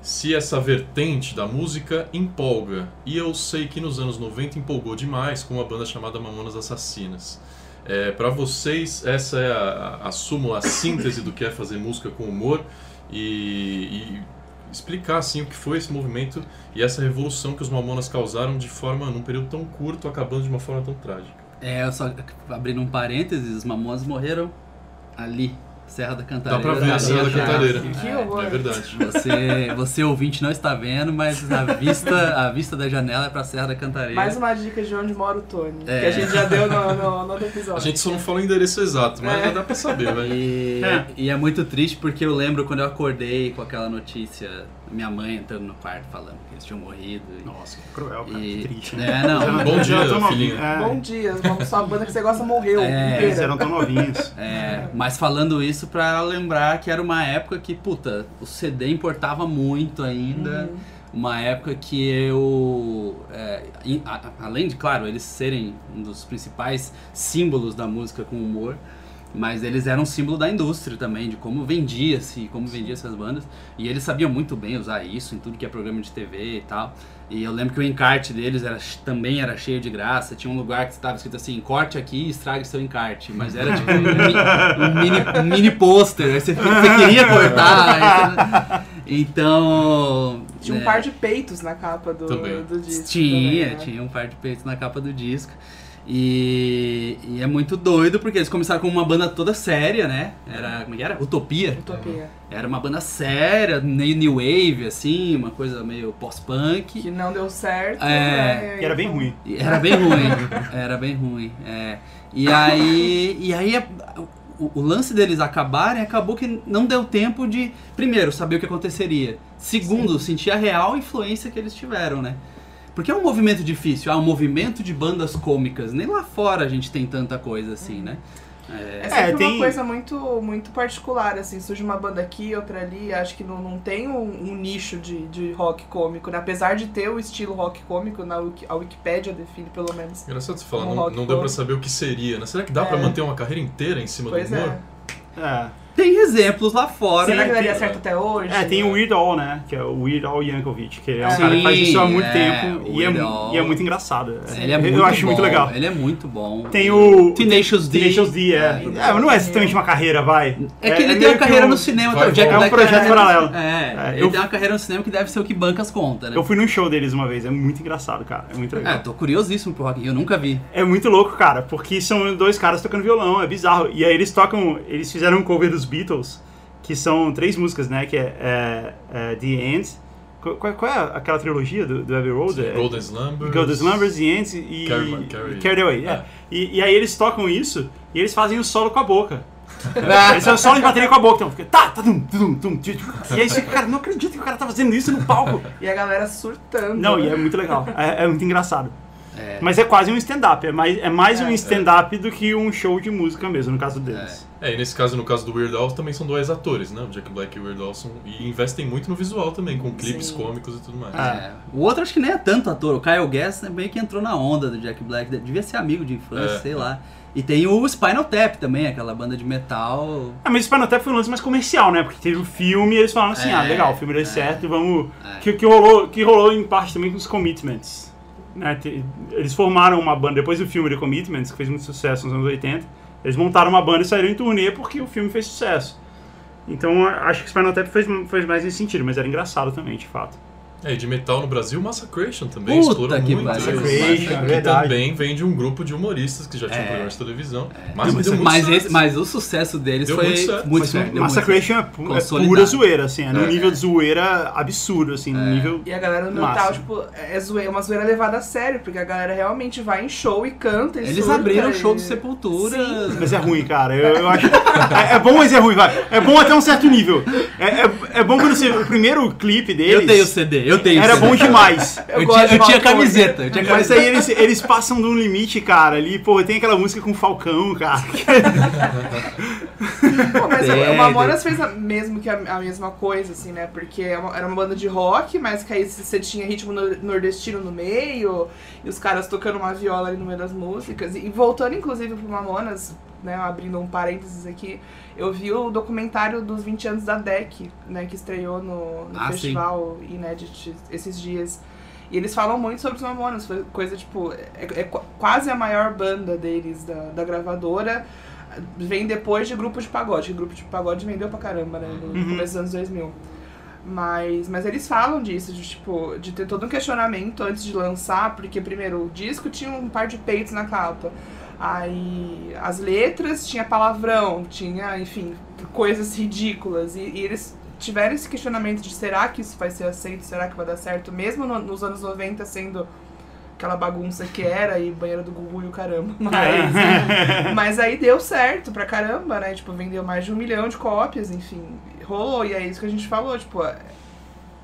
Speaker 1: se essa vertente da música empolga. E eu sei que nos anos 90 empolgou demais com uma banda chamada Mamonas Assassinas. É, para vocês, essa é a, a, a súmula, a síntese do que é fazer música com humor e, e explicar assim o que foi esse movimento e essa revolução que os Mamonas causaram de forma num período tão curto, acabando de uma forma tão trágica.
Speaker 3: É, só abrindo um parênteses, os Mamonas morreram ali, Serra da Cantareira.
Speaker 1: Dá pra ver a Serra da Cantareira.
Speaker 2: Que
Speaker 1: É,
Speaker 2: horror.
Speaker 1: é verdade.
Speaker 3: Você, você ouvinte não está vendo, mas a vista, a vista da janela é pra Serra da Cantareira.
Speaker 2: Mais uma dica de onde mora o Tony,
Speaker 3: É.
Speaker 2: que a gente já deu no, no, no outro episódio.
Speaker 1: A gente só não fala o endereço exato, mas
Speaker 2: É.
Speaker 1: já dá pra saber, velho.
Speaker 3: E
Speaker 4: É.
Speaker 3: e é muito triste porque eu lembro quando eu acordei com aquela notícia, minha mãe entrando no quarto falando que eles tinham morrido. e-
Speaker 4: Nossa, que cruel, cara.
Speaker 3: E-
Speaker 4: Que triste.
Speaker 3: É, não.
Speaker 1: Bom dia, filhinho.
Speaker 4: É,
Speaker 2: Bom dia, vamos sua banda que você gosta morreu
Speaker 3: É,
Speaker 4: Eles eram tão novinhos.
Speaker 3: É, mas falando isso pra lembrar que era uma época que, puta, o CD importava muito ainda.
Speaker 2: Uhum.
Speaker 3: Uma época que eu. é, in- a- além de, claro, eles serem um dos principais símbolos da música com humor, mas eles eram um símbolo da indústria também, de como vendia-se, como vendia-se as bandas. E eles sabiam muito bem usar isso em tudo que é programa de TV e tal. E eu lembro que o encarte deles era, também era cheio de graça. Tinha um lugar que estava escrito assim: corte aqui e estrague seu encarte. Mas era tipo um, mi- um mini, um mini pôster. Aí você, você queria cortar. você- Então.
Speaker 2: Tinha um
Speaker 3: é,
Speaker 2: par de peitos na capa do, do disco.
Speaker 3: tinha,
Speaker 2: também, né?
Speaker 3: tinha um par de peitos na capa do disco. E, e é muito doido porque eles começaram com uma banda toda séria, né? Era, como é que era? Utopia.
Speaker 2: Utopia.
Speaker 3: Era uma banda séria, meio new wave, assim, uma coisa meio pós-punk.
Speaker 2: Que não deu certo.
Speaker 3: É.
Speaker 2: né?
Speaker 4: E era bem ruim.
Speaker 3: Era bem ruim, era bem ruim. é. E aí, e aí a- o, o lance deles acabarem acabou que não deu tempo de, primeiro, saber o que aconteceria. Segundo, sentir a real influência que eles tiveram, né? Porque é um movimento difícil, é um movimento de bandas cômicas. Nem lá fora a gente tem tanta coisa assim, né? É,
Speaker 2: É sempre
Speaker 4: tem-
Speaker 2: uma coisa muito, muito particular, assim, surge uma banda aqui, outra ali, acho que não, não tem um, um nicho de, de rock cômico, né? Apesar de ter o estilo rock cômico, na Wiki, a Wikipédia define pelo menos.
Speaker 1: Engraçado você falar,
Speaker 2: Um
Speaker 1: não, não deu pra saber o que seria, né? Será que dá pra
Speaker 2: É.
Speaker 1: manter uma carreira inteira em cima
Speaker 2: Pois
Speaker 1: do humor?
Speaker 2: é.
Speaker 4: É.
Speaker 3: Tem exemplos lá fora.
Speaker 2: Será que daria certo até hoje?
Speaker 4: É, tem o Weird Al, né? Que é o Weird Al Yankovic, que é um
Speaker 2: Sim,
Speaker 4: cara que faz isso há muito
Speaker 3: é,
Speaker 4: tempo e é, e é muito engraçado. É.
Speaker 3: Ele é muito
Speaker 4: Eu acho
Speaker 3: bom,
Speaker 4: muito legal.
Speaker 3: Ele é muito bom.
Speaker 4: Tem o
Speaker 3: Tenacious D.
Speaker 4: Tenacious D, é.
Speaker 3: É,
Speaker 4: É, mas não é exatamente uma carreira, vai.
Speaker 3: É que ele tem uma carreira
Speaker 4: um-
Speaker 3: no cinema,
Speaker 1: vai,
Speaker 3: tá? o Jack.
Speaker 4: É um projeto paralelo.
Speaker 3: É,
Speaker 4: É,
Speaker 3: ele
Speaker 4: eu-
Speaker 3: tem uma carreira no cinema que deve ser o que banca as contas, né?
Speaker 4: Eu fui num show deles uma vez, é muito engraçado, cara. É muito legal.
Speaker 3: É, tô curiosíssimo pro Rock eu nunca vi.
Speaker 4: É muito louco, cara, porque são dois caras tocando violão, é bizarro. E aí eles tocam, eles fizeram um cover dos Beatles, que são três músicas, né? Que é, é- é The End. Qual, qual- é aquela trilogia do, do Abbey Road? É-
Speaker 1: Golden Slumbers.
Speaker 4: Golden Slumbers, The End e
Speaker 1: Carry- Carry-
Speaker 4: Carried Away. é.
Speaker 1: É.
Speaker 4: E, e aí eles tocam isso e eles fazem o solo com a boca. Eles fazem o solo de bateria com a boca, então fica tá, tá, tum, tum, tum. E aí você fica, cara, não acredito que o cara tá fazendo isso no palco.
Speaker 2: E a galera surtando.
Speaker 4: Não,
Speaker 2: né?
Speaker 4: e é muito legal, é, é muito engraçado.
Speaker 3: É,
Speaker 4: Mas é quase um stand-up, é mais, é mais
Speaker 2: É,
Speaker 4: um
Speaker 2: é.
Speaker 4: stand-up do que um show de música mesmo, no caso deles.
Speaker 1: É, e nesse caso, no caso do Weird Al, também são dois atores, né? O Jack Black e o Weird Al são, e investem muito no visual também, com clipes cômicos e tudo mais.
Speaker 4: Ah.
Speaker 3: é. O outro acho que nem é tanto ator, o Kyle Gass meio que entrou na onda do Jack Black, devia ser amigo de infância,
Speaker 1: É.
Speaker 3: sei lá. E tem o Spinal Tap também, aquela banda de metal.
Speaker 4: Ah, mas o Spinal Tap foi um lance mais comercial, né? Porque teve o filme e eles falaram assim,
Speaker 3: É,
Speaker 4: ah, legal, o filme deu
Speaker 3: é.
Speaker 4: certo, vamos...
Speaker 3: É.
Speaker 4: Que, que, rolou, que rolou em parte também com os Commitments. Né? Eles formaram uma banda, depois do filme The Commitments, que fez muito sucesso nos anos 80, eles montaram uma banda e saíram em turnê porque o filme fez sucesso. Então acho que Spinal Tap fez, fez mais nesse sentido, mas era engraçado também, de fato.
Speaker 1: É, e de metal no Brasil, Massacration também
Speaker 3: Puta
Speaker 1: explorou
Speaker 3: que
Speaker 1: muito.
Speaker 4: Massacration, é
Speaker 1: que
Speaker 4: verdade.
Speaker 1: também vem de um grupo de humoristas que já tinham
Speaker 3: É.
Speaker 1: programas de televisão.
Speaker 3: É.
Speaker 1: Mas
Speaker 3: mas, mas, esse- mas o sucesso deles
Speaker 1: Deu
Speaker 3: foi
Speaker 1: muito certo.
Speaker 3: muito
Speaker 4: Mas
Speaker 3: certo. deu muito
Speaker 4: Massacration é, é pura zoeira, assim, é num
Speaker 1: É.
Speaker 4: nível de zoeira absurdo, assim, num
Speaker 3: É.
Speaker 4: nível...
Speaker 2: E a galera no
Speaker 4: Massa.
Speaker 2: metal, tipo, é zoeira, uma zoeira levada a sério, porque a galera realmente vai em show e canta.
Speaker 3: Eles
Speaker 2: surta
Speaker 3: abriram o
Speaker 2: e-
Speaker 3: show do Sepultura.
Speaker 2: Sim.
Speaker 4: Mas é ruim, cara. Eu, eu acho. É, é bom, mas é ruim, vai. É bom até um certo nível. É, é, é bom quando você. O primeiro clipe deles.
Speaker 3: Eu tenho o CD, eu tenho
Speaker 4: Era bom demais.
Speaker 3: Eu,
Speaker 2: gosto
Speaker 3: tinha,
Speaker 2: de
Speaker 3: eu tinha camiseta, eu tinha
Speaker 4: Mas
Speaker 3: camiseta.
Speaker 4: aí eles, eles passam de um limite, cara. Ali, pô, tem aquela música com o Falcão, cara.
Speaker 2: Pô, mas o Mamonas fez a, mesmo que a, a mesma coisa, assim, né? Porque é era uma banda de rock, mas que aí você tinha ritmo nor- nordestino no meio, e os caras tocando uma viola ali no meio das músicas. E voltando, inclusive, pro Mamonas, né, abrindo um parênteses aqui, eu vi o documentário dos 20 anos da DEC, né, que estreou no, no
Speaker 3: Ah,
Speaker 2: festival Inédit esses dias. E eles falam muito sobre os Mamonas, foi coisa tipo, é, é qu- quase a maior banda deles, da, da gravadora, vem depois de grupo de pagode, que grupo de pagode vendeu pra caramba, né, no
Speaker 4: Uhum.
Speaker 2: começo dos anos 2000. Mas, mas eles falam disso, de, tipo, de ter todo um questionamento antes de lançar, porque primeiro o disco tinha um par de peitos na capa. Aí as letras tinha palavrão, tinha, enfim, coisas ridículas. E, e eles tiveram esse questionamento de será que isso vai ser aceito, será que vai dar certo, mesmo no- nos anos 90 sendo aquela bagunça que era e banheiro do Gugu e o caramba. Mas, mas aí deu certo pra caramba, né? Tipo, vendeu mais de um milhão de cópias, enfim, rolou. E é isso que a gente falou, tipo,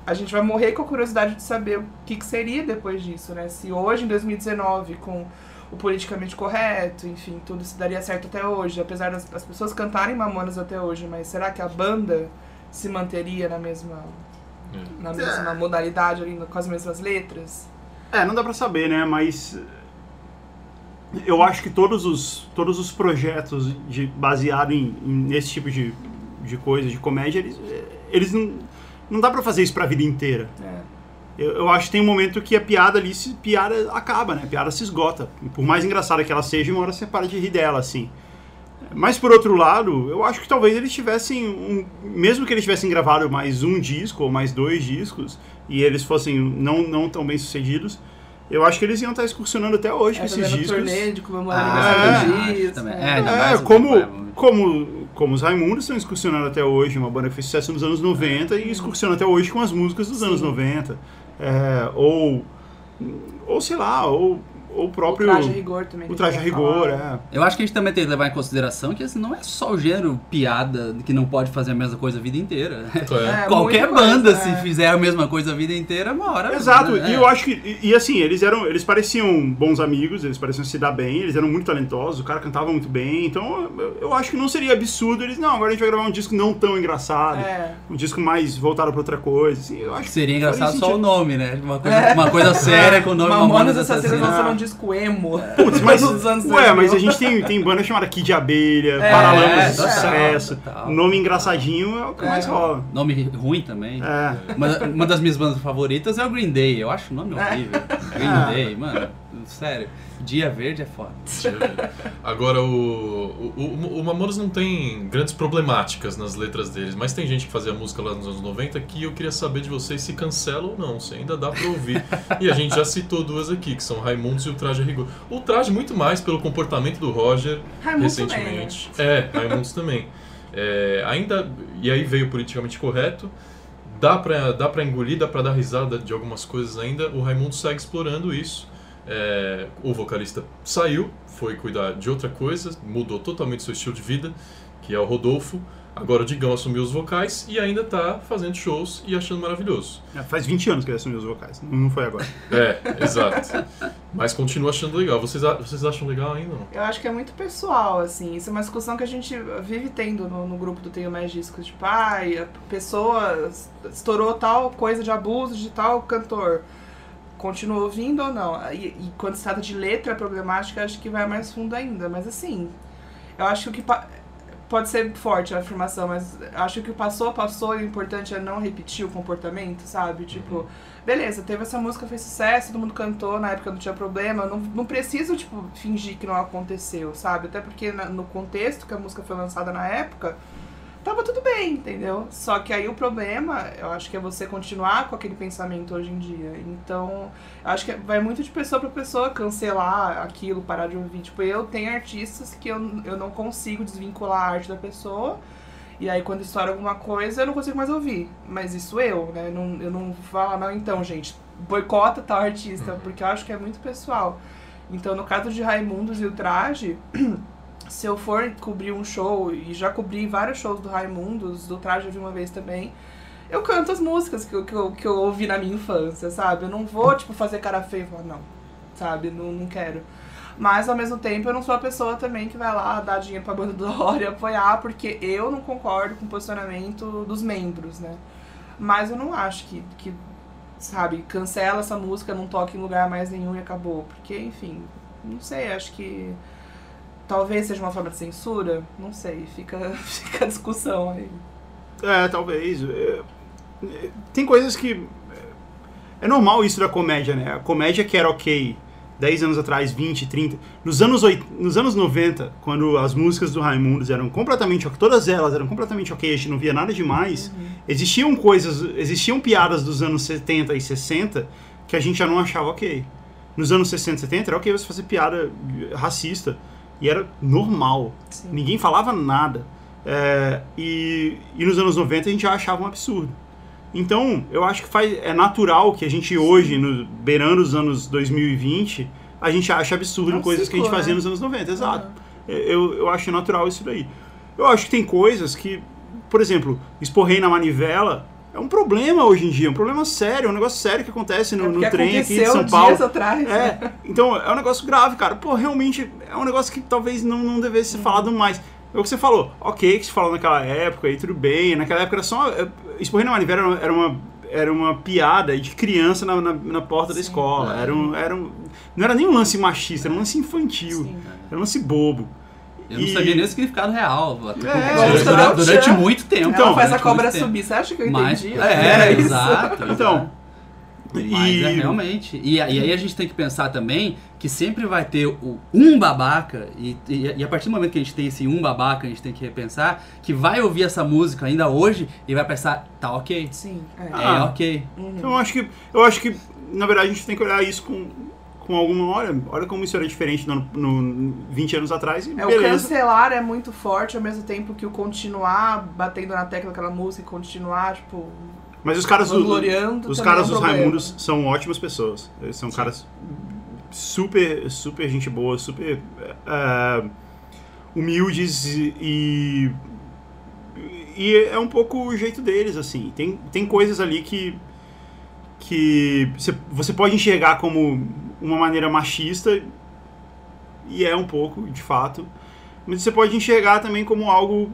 Speaker 2: a gente vai morrer com a curiosidade de saber o que, que seria depois disso, né? Se hoje, em 2019, com o politicamente correto, enfim, tudo isso daria certo até hoje, apesar das as pessoas cantarem Mamonas até hoje, mas será que a banda se manteria na mesma,
Speaker 1: É.
Speaker 2: na mesma modalidade ali, com as mesmas letras?
Speaker 4: É, não dá pra saber, né? Mas eu acho que todos os, todos os projetos de, baseado em, em nesse tipo de, de coisa, de comédia, eles, eles não, não dá pra fazer isso pra vida inteira.
Speaker 2: É.
Speaker 4: Eu, eu acho que tem um momento que a piada ali, se, piada acaba, né? A piada se esgota. Por mais engraçada que ela seja, uma hora você para de rir dela, assim. Mas por outro lado, eu acho que talvez eles tivessem um, mesmo que eles tivessem gravado mais um disco ou mais dois discos e eles fossem não não tão bem sucedidos, eu acho que eles iam estar excursionando até hoje com
Speaker 2: É,
Speaker 4: esses discos.
Speaker 2: turnê de comemorar
Speaker 3: Ah,
Speaker 2: aniversário
Speaker 3: acho
Speaker 2: disco.
Speaker 3: também.
Speaker 2: né?
Speaker 3: É,
Speaker 4: É,
Speaker 3: o
Speaker 4: como,
Speaker 3: é muito-
Speaker 4: como, como os Raimundos estão excursionando até hoje, uma banda que fez sucesso nos anos 90 e excursiona até hoje com as músicas dos anos 90. É, ou, ou sei lá, ou, o próprio.
Speaker 2: O traje a rigor também.
Speaker 4: o traje a rigor,
Speaker 2: falar.
Speaker 4: é.
Speaker 3: Eu acho que a gente também tem que levar em consideração que assim, não é só o gênero piada que não pode fazer a mesma coisa a vida inteira.
Speaker 1: É.
Speaker 2: É,
Speaker 3: Qualquer
Speaker 2: muita coisa,
Speaker 3: banda,
Speaker 2: é.
Speaker 3: se fizer a mesma coisa a vida inteira, uma hora.
Speaker 4: Exato,
Speaker 3: né?
Speaker 4: e eu acho que. E, e assim, eles eram. Eles pareciam bons amigos, eles pareciam se dar bem, eles eram muito talentosos, o cara cantava muito bem, então eu, eu acho que não seria absurdo eles. Não, agora a gente vai gravar um disco não tão engraçado,
Speaker 2: É.
Speaker 4: um disco mais voltado pra outra coisa. Assim, eu acho
Speaker 3: Seria engraçado só o
Speaker 4: sentido.
Speaker 3: nome, né? Uma coisa, uma coisa séria com o nome
Speaker 2: Mamonas
Speaker 3: Mamonas
Speaker 2: Assassinas
Speaker 3: Assassinas.
Speaker 2: Disco emo.
Speaker 4: Putz, mas,
Speaker 2: Nos anos
Speaker 4: ué,
Speaker 2: 2000.
Speaker 4: mas a gente tem, tem banda chamada Kid Abelha,
Speaker 2: É,
Speaker 4: Paralamas de
Speaker 3: total,
Speaker 4: Sucesso.
Speaker 3: total.
Speaker 4: Nome engraçadinho é o que
Speaker 2: É.
Speaker 4: mais rola.
Speaker 3: Nome ruim também.
Speaker 4: É.
Speaker 3: Uma, uma das minhas bandas favoritas é o Green Day. Eu acho o nome
Speaker 2: É.
Speaker 3: horrível. Green. Day, mano. Sério. Dia Verde é foda.
Speaker 1: Agora, o, o, o, o Mamonas não tem grandes problemáticas nas letras deles, mas tem gente que fazia música lá nos anos 90 que eu queria saber de vocês se cancela ou não, se ainda dá pra ouvir. e a gente já citou duas aqui, que são Raimundos e o Traje Rigor. O Traje muito mais pelo comportamento do Roger
Speaker 2: Raimundos também,
Speaker 1: recentemente. É, Raimundos também. É, ainda, e aí veio o politicamente correto. Dá pra, dá pra engolir, dá pra dar risada de algumas coisas ainda. O Raimundo segue explorando isso. É, o vocalista saiu, foi cuidar de outra coisa, mudou totalmente seu estilo de vida, que é o Rodolfo. Agora o Digão assumiu os vocais e ainda tá fazendo shows e achando maravilhoso.
Speaker 4: É, Faz 20 anos que ele assumiu os vocais, não foi agora.
Speaker 1: É, exato. Mas continua achando legal. Vocês, vocês acham legal ainda ou não?
Speaker 2: Eu acho que é muito pessoal, assim. Isso é uma discussão que a gente vive tendo no, no grupo do Tenho Mais Discos. Tipo, ai, a pessoa estourou tal coisa de abuso de tal cantor. Continua ouvindo ou não? E, e quando se trata de letra problemática, acho que vai mais fundo ainda. Mas assim, eu acho que o que. pa- Pode ser forte a afirmação, mas acho que o passou, passou e o importante é não repetir o comportamento, sabe? Tipo, beleza, teve essa música, fez sucesso, todo mundo cantou, na época não tinha problema, não, não preciso, tipo, fingir que não aconteceu, sabe? Até porque na- no contexto que a música foi lançada na época, tava tudo bem, entendeu? Só que aí o problema, eu acho que é você continuar com aquele pensamento hoje em dia. Então, eu acho que vai muito de pessoa pra pessoa cancelar aquilo, parar de ouvir. Tipo, eu tenho artistas que eu, eu não consigo desvincular a arte da pessoa. E aí, quando estoura alguma coisa, eu não consigo mais ouvir. Mas isso eu, né? Não, eu não falo, não, então, gente, boicota tal artista, porque eu acho que é muito pessoal. Então, no caso de Raimundos e o Traje, se eu for cobrir um show, e já cobri vários shows do Raimundos, do Traje vi uma vez também, eu canto as músicas que eu, que, eu, que eu ouvi na minha infância, sabe? Eu não vou, tipo, fazer cara feia e falar, não, sabe? Não, não quero. Mas, ao mesmo tempo, eu não sou a pessoa também que vai lá dar dinheiro pra banda do Dória apoiar, porque eu não concordo com o posicionamento dos membros, né? Mas eu não acho que, que sabe, cancela essa música, não toca em lugar mais nenhum e acabou. Porque, enfim, não sei, acho que talvez seja uma forma de censura? Não sei, fica, fica a discussão aí.
Speaker 4: É, talvez. É, tem coisas que. É normal isso da comédia, né? A comédia que era ok 10 anos atrás, 20, 30. Nos anos, 8, nos anos 90, quando as músicas do Raimundos eram completamente ok, todas elas eram completamente ok, a gente não via nada demais, uhum. existiam coisas, existiam piadas dos anos 70 e 60 que a gente já não achava ok. Nos anos 60 e 70 era ok você fazer piada racista. E era normal. Sim. Ninguém falava nada. É, e, e nos anos 90 a gente já achava um absurdo. Então, eu acho que faz, é natural que a gente hoje, no, beirando os anos 2020, a gente acha absurdo é um coisas ciclo, que a gente fazia né? nos anos 90, exato. Uhum. Eu, eu acho natural isso daí. Eu acho que tem coisas que, por exemplo, esporrei na manivela é um problema hoje em dia, é um problema sério, é um negócio sério que acontece no, é no trem aqui de São Paulo.
Speaker 2: Dias atrás,
Speaker 4: é, né? então é um negócio grave, cara. Pô, realmente é um negócio que talvez não, não devesse ser uhum. falado mais. É o que você falou, ok, que se falou naquela época, aí tudo bem. Naquela época era só. Esporrer na manivela era uma, era uma piada de criança na, na, na porta Sim, da escola. Era um, era um, não era nem um lance machista, era um lance infantil. Sim, era um lance bobo.
Speaker 3: Eu não sabia nem o significado real. É, durante, durante muito tempo.
Speaker 2: Então, Ela faz a cobra subir. Você acha que eu entendi?
Speaker 3: Mas, é, é, exato. Então. Mas e... é realmente. E, e, aí a gente tem que pensar também que sempre vai ter o, um babaca, e, e, e, a partir do momento que a gente tem esse um babaca, a gente tem que repensar, que vai ouvir essa música ainda hoje e vai pensar, tá ok.
Speaker 2: Sim.
Speaker 3: É, é ah, ok.
Speaker 4: Uhum. Então eu acho que. Eu acho que, na verdade, a gente tem que olhar isso com, com alguma. Olha, olha como isso era diferente no, no 20 anos atrás. é,
Speaker 2: beleza. o cancelar é muito forte, ao mesmo tempo que o continuar batendo na tecla daquela música e continuar, tipo.
Speaker 4: Mas os caras, do, os caras é um dos Raimundos são ótimas pessoas. Eles são Sim. caras super, super gente boa, super uh, humildes e, e é um pouco o jeito deles, assim. Tem, tem coisas ali que que você pode enxergar como uma maneira machista, e é um pouco, de fato, mas você pode enxergar também como algo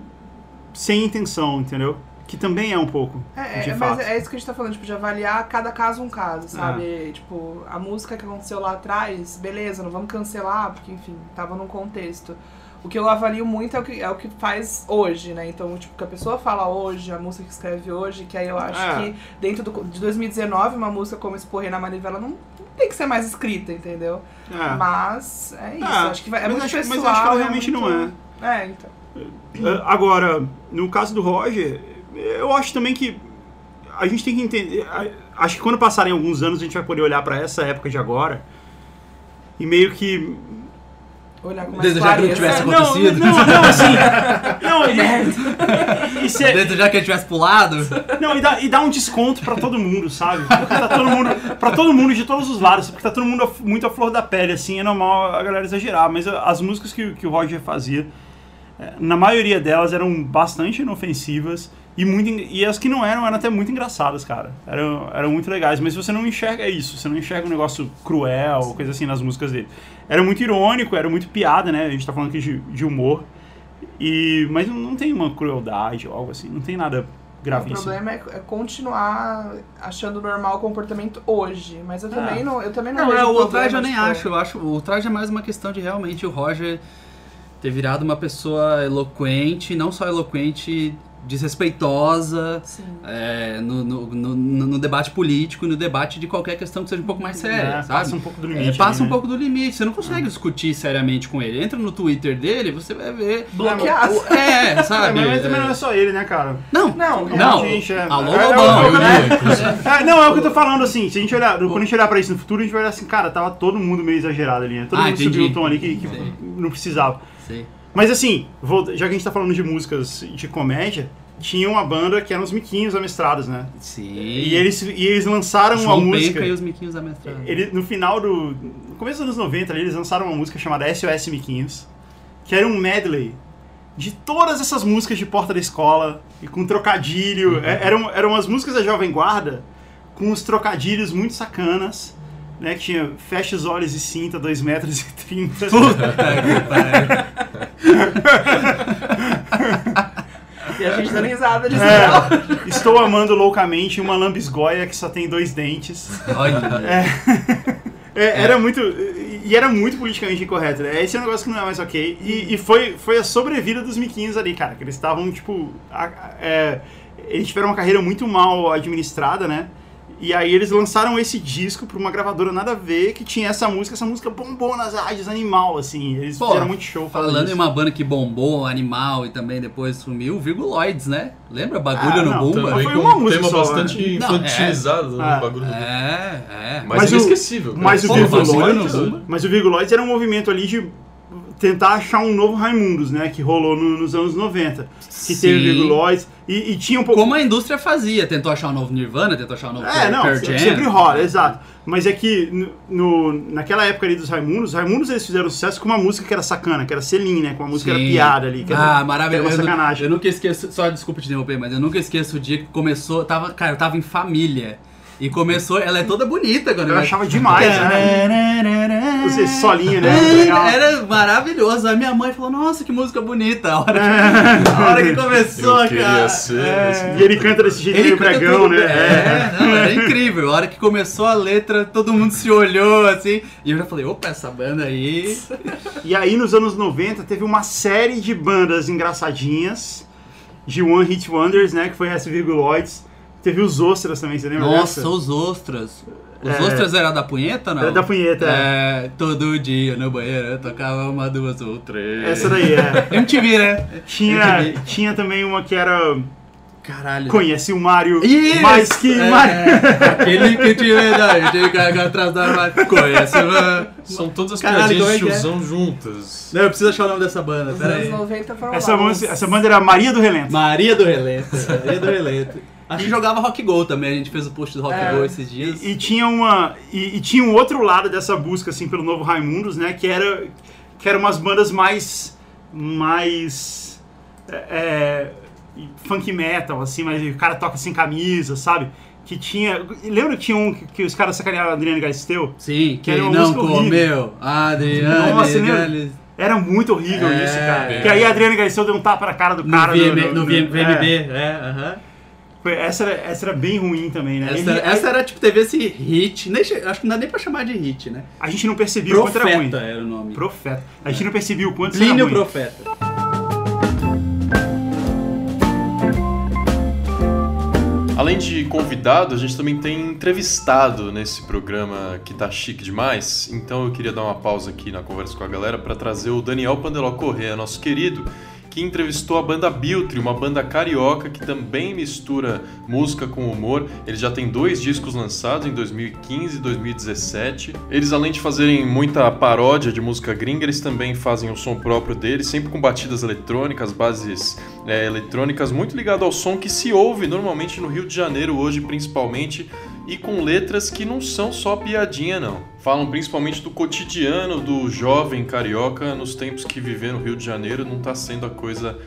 Speaker 4: sem intenção, entendeu? Que também é um pouco.
Speaker 2: É, de
Speaker 4: é,
Speaker 2: fato. mas é isso que a gente tá falando, tipo, de avaliar cada caso um caso, sabe? É. Tipo, a música que aconteceu lá atrás, beleza, não vamos cancelar, porque, enfim, tava num contexto. O que eu avalio muito é o que, é o que faz hoje, né? Então, tipo, que a pessoa fala hoje, a música que escreve hoje, que aí eu acho é. que dentro do, de 2019, uma música como Esporrer na Manivela não, não tem que ser mais escrita, entendeu? É. Mas é isso, é, acho que vai, é muito acho, pessoal.
Speaker 4: Mas acho que ela é realmente
Speaker 2: muito,
Speaker 4: não
Speaker 2: é. É, então.
Speaker 4: É, agora, no caso do Roger, eu acho também que a gente tem que entender. Acho que quando passarem alguns anos a gente vai poder olhar para essa época de agora e meio que
Speaker 2: olhar com mais Desejar
Speaker 3: que não tivesse acontecido.
Speaker 4: Não, não, não assim. não,
Speaker 3: e, e Desejar que ele tivesse pulado.
Speaker 4: Não, e dá, e dá um desconto pra todo mundo, sabe? Porque tá todo mundo. Pra todo mundo de todos os lados, porque tá todo mundo muito à flor da pele, assim, é normal a galera exagerar. Mas as músicas que, que o Roger fazia, é, na maioria delas eram bastante inofensivas. E, muito, e as que não eram, eram até muito engraçadas, cara. Eram, eram muito legais. Mas você não enxerga isso, você não enxerga um negócio cruel, coisa assim nas músicas dele. Era muito irônico, era muito piada, né? A gente tá falando aqui de, de humor. E, mas não tem uma crueldade ou algo assim, não tem nada gravíssimo.
Speaker 2: O problema é, é continuar achando normal o comportamento hoje. Mas eu também é. não. Eu também não,
Speaker 3: não é, o traje eu nem tipo... acho. Eu acho. O traje é mais uma questão de realmente o Roger ter virado uma pessoa eloquente, não só eloquente desrespeitosa é, no, no, no, no, debate político, no debate de qualquer questão que seja um pouco mais séria, é, sabe?
Speaker 4: Passa um pouco do limite.
Speaker 3: É, passa um né? pouco do limite. Você não consegue discutir seriamente com ele. Entra no Twitter dele, você vai ver.
Speaker 2: Bloqueado.
Speaker 3: É, sabe?
Speaker 4: É, mas também não é só ele, né, cara?
Speaker 3: Não,
Speaker 2: não.
Speaker 3: não.
Speaker 4: Gente, é,
Speaker 3: Alô, Lobão.
Speaker 4: É, não, é o que eu tô falando, assim. Se a gente olhar, quando a gente olhar pra isso no futuro, a gente vai olhar assim, cara, tava todo mundo meio exagerado ali, né? Todo ah, mundo entendi. subiu um tom ali que, que não precisava.
Speaker 3: Sim.
Speaker 4: Mas assim, vou, já que a gente tá falando de músicas de comédia, tinha uma banda que eram os Miquinhos Amestrados, né?
Speaker 3: Sim.
Speaker 4: E eles, e eles lançaram João uma música.
Speaker 3: e os Miquinhos Amestrados.
Speaker 4: Ele, no final do. No começo dos anos 90, ali, eles lançaram uma música chamada SOS Miquinhos, que era um medley de todas essas músicas de porta da escola, e com trocadilho. Uhum. É, eram, eram as músicas da Jovem Guarda, com os trocadilhos muito sacanas. Né, que tinha Fecha os Olhos e Cinta, 2 metros e 30. Puta que
Speaker 2: E a gente dando risada de é,
Speaker 4: Estou amando loucamente uma lambisgoia que só tem dois dentes.
Speaker 3: Olha.
Speaker 4: É, é, era muito. E, E era muito politicamente incorreto, né? Esse é um negócio que não é mais ok. E, e foi, foi a sobrevida dos miquinhos ali, cara. Que eles estavam, tipo. a- a- é, eles tiveram uma carreira muito mal administrada, né? E aí eles lançaram esse disco pra uma gravadora nada a ver, que tinha essa música, essa música bombou nas rádios animal, assim. Eles
Speaker 3: Pô,
Speaker 4: fizeram muito show
Speaker 3: Falando em uma banda que bombou, Animal, e também depois sumiu, o Virguloids, né? Lembra? Bagulho
Speaker 4: Ah,
Speaker 3: no
Speaker 4: não,
Speaker 3: Bumba?
Speaker 4: Mas foi
Speaker 1: com
Speaker 4: uma
Speaker 1: um
Speaker 4: música
Speaker 1: tema
Speaker 4: só,
Speaker 1: bastante
Speaker 3: né?
Speaker 1: infantilizado, né?
Speaker 4: Ah.
Speaker 1: o bagulho do...
Speaker 3: É, é.
Speaker 1: Mas,
Speaker 4: Mas o-
Speaker 1: inesquecível. cara.
Speaker 4: mas o
Speaker 3: Pô,
Speaker 4: Virguloids-
Speaker 3: bagulho no Bumba.
Speaker 4: Mas o Virguloids era um movimento ali de tentar achar um novo Raimundos, né? Que rolou no- nos anos 90. Que
Speaker 3: Sim.
Speaker 4: teve Virguloids. E, e tinha um pouco.
Speaker 3: Como a indústria fazia, tentou achar um novo Nirvana, tentou achar um novo
Speaker 4: É, não,
Speaker 3: Pearl Jam.
Speaker 4: sempre rola, exato. Mas é que no, naquela época ali dos Raimundos, os Raimundos eles fizeram sucesso com uma música que era sacana, que era Selim, né? Com uma música que
Speaker 3: Sim.
Speaker 4: era piada ali. Que
Speaker 3: Ah,
Speaker 4: era, que
Speaker 3: maravilhoso.
Speaker 4: era
Speaker 3: Eu,
Speaker 4: uma sacanagem.
Speaker 3: eu nunca esqueço, só desculpa te interromper, mas eu nunca esqueço o dia que começou, tava, cara, eu tava em família. E começou, ela é toda bonita quando
Speaker 4: Eu achava demais, né? Esse solinho, né?
Speaker 3: É, era maravilhoso. A minha mãe falou, nossa, que música bonita. A hora que, a hora que começou,
Speaker 1: Eu
Speaker 3: cara.
Speaker 1: ser
Speaker 3: É.
Speaker 4: E ele canta desse jeito
Speaker 3: canta
Speaker 4: pregão,
Speaker 3: tudo
Speaker 4: né?
Speaker 3: bem. É, não, era incrível. A hora que começou a letra, todo mundo se olhou assim. E eu já falei, opa, essa banda aí.
Speaker 4: E aí, nos anos 90, teve uma série de bandas engraçadinhas, de One Hit Wonders, né? Que foi essa Virguloids. Teve os Ostras também, você lembra
Speaker 3: Nossa,
Speaker 4: dessa?
Speaker 3: os ostras. Os
Speaker 4: É.
Speaker 3: ostras era da punheta, não?
Speaker 4: Era da punheta, é.
Speaker 3: É, todo dia no banheiro eu tocava uma, duas ou três.
Speaker 4: Essa daí, é.
Speaker 3: MTV, né?
Speaker 4: Tinha,
Speaker 3: MTV.
Speaker 4: tinha também uma que era
Speaker 3: Caralho.
Speaker 4: Conhece o Mario
Speaker 3: Isso!
Speaker 4: mais que
Speaker 3: é,
Speaker 4: Mario.
Speaker 3: Aquele que te daí, tem que atrás da armário. Conhece o...
Speaker 1: São todas as
Speaker 3: Caralho,
Speaker 1: piadinhas de
Speaker 3: como é que é?
Speaker 1: tiozão juntas.
Speaker 3: Não, eu preciso achar o nome dessa banda,
Speaker 2: Os anos
Speaker 3: aí.
Speaker 2: 90 foram
Speaker 4: Essa,
Speaker 2: lá, uns-
Speaker 4: essa banda era Maria do Relento.
Speaker 3: Maria do Relento. Maria do Relento. A gente jogava Rock Go também, a gente fez o post do Rock
Speaker 2: É.
Speaker 3: Go esses dias.
Speaker 4: E, e tinha uma e, e tinha um outro lado dessa busca assim pelo novo Raimundos, né? Que era que eram umas bandas mais mais é, é, funk metal assim, mas o cara toca sem camisa, sabe? Que tinha, lembra que tinha um que, que os caras sacanearam a Adriana Galisteu?
Speaker 3: Sim,
Speaker 4: Que era uma
Speaker 3: não
Speaker 4: música
Speaker 3: comeu, Adriane,
Speaker 4: Nossa?
Speaker 3: Gales.
Speaker 4: Era muito horrível
Speaker 3: É,
Speaker 4: isso, cara.
Speaker 1: é.
Speaker 4: Que aí a Adriana Galisteu deu um tapa na cara do
Speaker 3: No,
Speaker 4: cara
Speaker 3: VM,
Speaker 4: no-
Speaker 3: no,
Speaker 4: no- é.
Speaker 3: VMB, é, aham.
Speaker 4: Foi- essa, era, essa era bem ruim também, né?
Speaker 3: Essa,
Speaker 4: Ele-
Speaker 3: essa era, tipo, teve esse hit, nem, acho que não dá nem pra chamar de hit, né?
Speaker 4: a gente não percebia o quanto era ruim.
Speaker 3: Profeta era o nome.
Speaker 4: Profeta. A gente não percebia o quanto isso era
Speaker 3: Plínio
Speaker 4: ruim.
Speaker 3: Profeta.
Speaker 1: Além de convidado, a gente também tem entrevistado nesse programa que tá chique demais. Então eu queria dar uma pausa aqui na conversa com a galera para trazer o Daniel Pandeló Corrêa, nosso querido, que entrevistou a banda Biltri, uma banda carioca que também mistura música com humor. Ele já tem dois discos lançados em 2015 e 2017. Eles, além de fazerem muita paródia de música gringa, eles também fazem o som próprio deles, sempre com batidas eletrônicas, bases é, eletrônicas, muito ligado ao som que se ouve normalmente no Rio de Janeiro hoje, principalmente, e com letras que não são só piadinha, não. Falam principalmente do cotidiano do jovem carioca nos tempos que viver no Rio de Janeiro não está sendo a coisa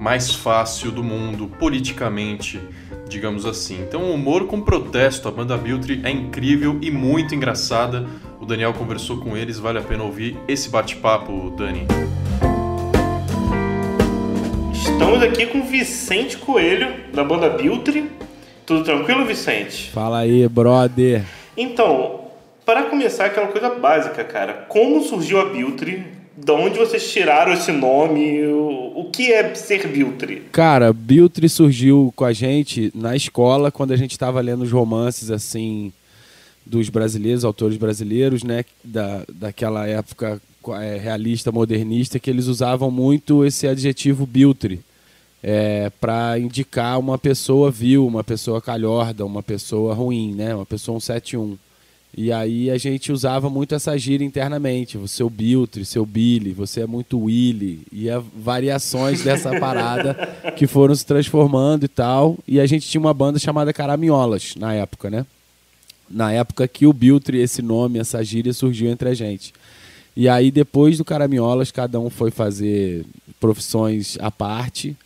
Speaker 1: mais fácil do mundo, politicamente, digamos assim. Então, humor com protesto, a banda Biltri é incrível e muito engraçada. O Daniel conversou com eles, vale a pena ouvir esse bate-papo, Dani.
Speaker 5: Estamos aqui com Vicente Coelho, da banda Biltri. Tudo tranquilo, Vicente?
Speaker 6: Fala aí, brother.
Speaker 5: Então, para começar, aquela coisa básica, cara. Como surgiu a Biltri? De onde vocês tiraram esse nome? O, que é ser Biltri?
Speaker 6: Cara, Biltri surgiu com a gente na escola quando a gente estava lendo os romances assim dos brasileiros, autores brasileiros, né, da, daquela época é, realista, modernista, que eles usavam muito esse adjetivo Biltri é, para indicar uma pessoa vil, uma pessoa calhorda, uma pessoa ruim, né, uma pessoa 171. E aí a gente usava muito essa gíria internamente. Você é o Biltre, seu Billy, você é muito Willy. E é variações dessa parada que foram se transformando e tal. E a gente tinha uma banda chamada Caraminholas na época, né? Na época que o Biltre, esse nome, essa gíria surgiu entre a gente. E aí depois do Caraminholas, cada um foi fazer profissões à parte.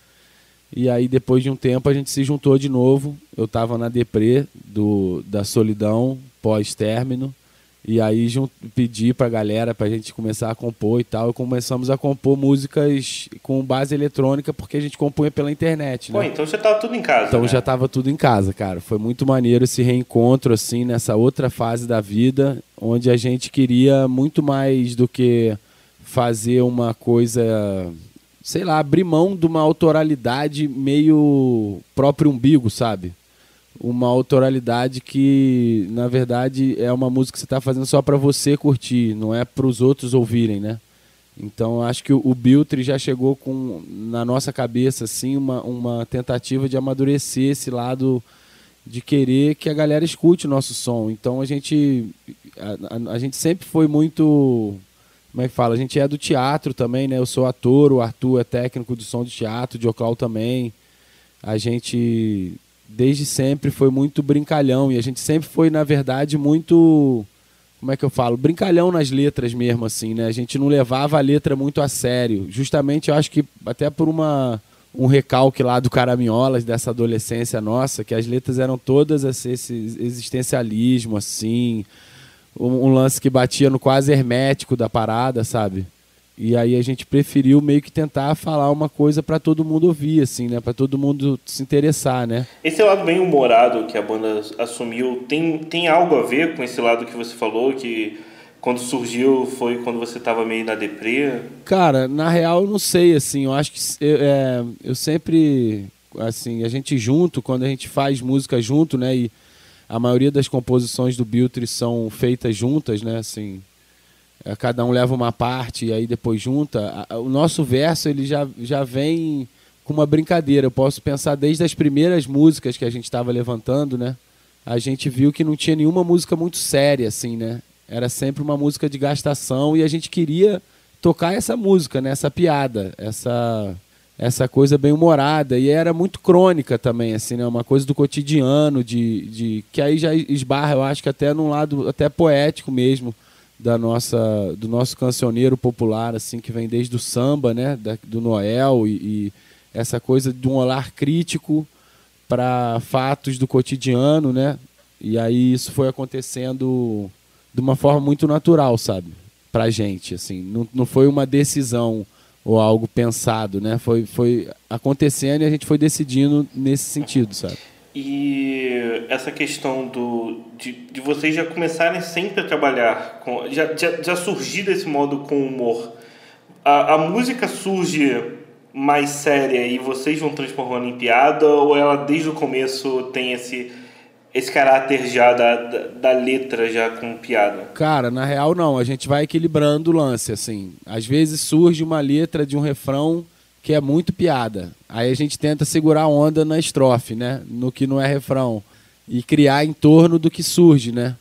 Speaker 6: E aí, depois de um tempo, a gente se juntou de novo. Eu estava na deprê do, da solidão pós-término. E aí jun- pedi pra galera pra gente começar a compor e tal. E começamos a compor músicas com base eletrônica, porque a gente compunha pela internet,
Speaker 5: Pô,
Speaker 6: né?
Speaker 5: então você tava tudo em casa.
Speaker 6: Então
Speaker 5: né?
Speaker 6: já tava tudo em casa, cara. Foi muito maneiro esse reencontro, assim, nessa outra fase da vida, onde a gente queria muito mais do que fazer uma coisa, sei lá, abrir mão de uma autoralidade meio próprio umbigo, sabe? Uma autoralidade que, na verdade, é uma música que você está fazendo só para você curtir, não é para os outros ouvirem, né? Então acho que o Biltre já chegou com na nossa cabeça assim uma, uma tentativa de amadurecer esse lado de querer que a galera escute o nosso som. Então a gente a, a, a gente sempre foi muito como é que fala? A gente é do teatro também, né? Eu sou ator, o Arthur é técnico de som de teatro, o Dioclau também. A gente desde sempre foi muito brincalhão e a gente sempre foi, na verdade, muito como é que eu falo, brincalhão nas letras mesmo, assim, né? A gente não levava a letra muito a sério. Justamente, eu acho que até por uma, um recalque lá do Caraminholas, dessa adolescência nossa, que as letras eram todas esse existencialismo, assim, um, um lance que batia no quase hermético da parada, sabe? E aí a gente preferiu meio que tentar falar uma coisa para todo mundo ouvir, assim, né? Para todo mundo se interessar, né?
Speaker 5: Esse lado bem humorado que a banda assumiu tem, tem algo a ver com esse lado que você falou que quando surgiu foi quando você estava meio na deprê?
Speaker 6: Cara, na real eu não sei, assim, eu acho que eu, é, eu sempre, assim, a gente junto, quando a gente faz música junto, né? E a maioria das composições do Biltre são feitas juntas, né? Assim, é, cada um leva uma parte e aí depois junta. O nosso verso ele já, já vem com uma brincadeira. Eu posso pensar desde as primeiras músicas que a gente estava levantando, né? A gente viu que não tinha nenhuma música muito séria, assim, né? Era sempre uma música de gastação e a gente queria tocar essa música, né? Essa piada, essa essa coisa bem humorada. E era muito crônica também, assim, né? Uma coisa do cotidiano, de, de que aí já esbarra, eu acho que até num lado até poético mesmo da nossa do nosso cancioneiro popular assim que vem desde o samba né? Da, do Noel e, e, essa coisa de um olhar crítico para fatos do cotidiano né? E aí isso foi acontecendo de uma forma muito natural sabe? Para gente assim. Não, não foi uma decisão ou algo pensado né foi foi acontecendo e a gente foi decidindo nesse sentido sabe
Speaker 5: e essa questão do, de, de vocês já começarem sempre a trabalhar, com, já, já, já surgir desse modo com humor. A, a música surge mais séria e vocês vão transformando em piada ou ela desde o começo tem esse, esse caráter já da, da, da, letra já com piada?
Speaker 6: Cara, na real não, a gente vai equilibrando o lance, assim. Às vezes surge uma letra de um refrão que é muito piada. Aí a gente tenta segurar a onda na estrofe, né? No que não é refrão. E criar em torno do que surge, né?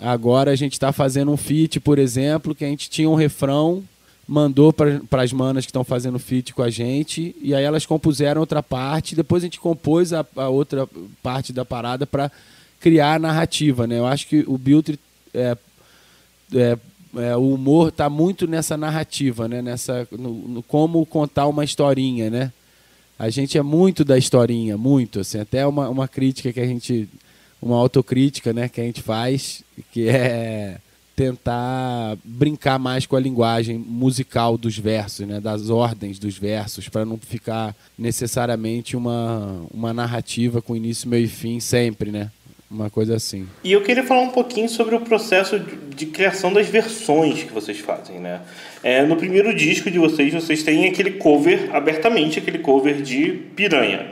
Speaker 6: Agora a gente está fazendo um feat, por exemplo, que a gente tinha um refrão, mandou para as manas que estão fazendo feat com a gente, e aí elas compuseram outra parte, depois a gente compôs a, a outra parte da parada para criar a narrativa, né? Eu acho que o Biltre é, é, é, o humor está muito nessa narrativa, né? Nessa, no, no, como contar uma historinha, né? A gente é muito da historinha, muito, assim, até uma, uma crítica que a gente, uma autocrítica, né, que a gente faz, que é tentar brincar mais com a linguagem musical dos versos, né, das ordens dos versos, para não ficar necessariamente uma, uma narrativa com início, meio e fim sempre, né? uma coisa assim.
Speaker 5: E eu queria falar um pouquinho sobre o processo de, de criação das versões que vocês fazem, né? É, no primeiro disco de vocês, vocês têm aquele cover, abertamente, aquele cover de Piranha.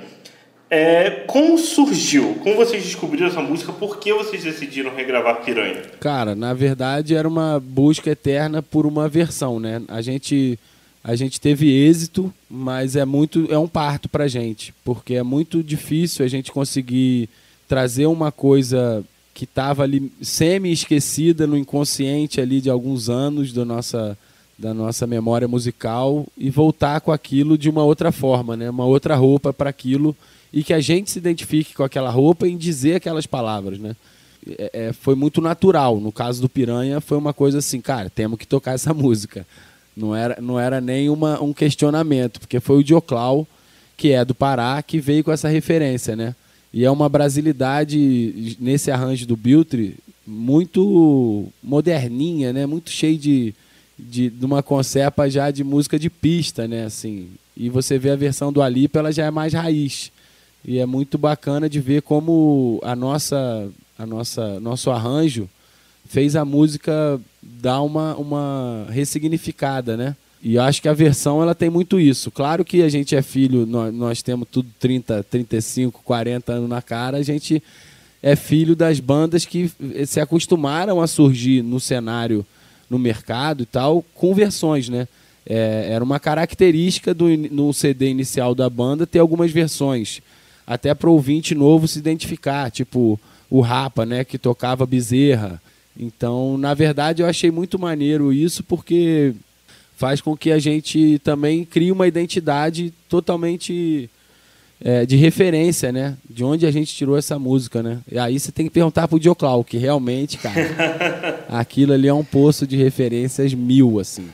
Speaker 5: É, como surgiu? Como vocês descobriram essa música? Por que vocês decidiram regravar Piranha?
Speaker 6: Cara, na verdade era uma busca eterna por uma versão, né? A gente a gente teve êxito, mas é muito é um parto pra gente, porque é muito difícil a gente conseguir trazer uma coisa que estava ali semi-esquecida no inconsciente ali de alguns anos da nossa, da nossa memória musical e voltar com aquilo de uma outra forma, né? uma outra roupa para aquilo e que a gente se identifique com aquela roupa em dizer aquelas palavras. Né? É, é, foi muito natural. No caso do Piranha, foi uma coisa assim, cara, temos que tocar essa música. Não era, não era nem uma, um questionamento, porque foi o Dioclau, que é do Pará, que veio com essa referência, né? E é uma brasilidade nesse arranjo do Biltre muito moderninha, né? Muito cheio de, de, de, uma concepa já de música de pista, né? Assim, e você vê a versão do Alipa, ela já é mais raiz. E é muito bacana de ver como a nossa, a nossa, nosso arranjo fez a música dar uma, uma ressignificada, né? E acho que a versão ela tem muito isso. Claro que a gente é filho, nós, nós temos tudo 30, 35, 40 anos na cara, a gente é filho das bandas que se acostumaram a surgir no cenário, no mercado e tal, com versões, né? É, era uma característica do no CD inicial da banda ter algumas versões, até para ouvinte novo se identificar, tipo o Rapa, né, que tocava Bezerra. Então, na verdade, eu achei muito maneiro isso porque faz com que a gente também crie uma identidade totalmente é, de referência, né? De onde a gente tirou essa música, né? E aí você tem que perguntar pro Dioclau, que realmente, cara, aquilo ali é um poço de referências mil, assim.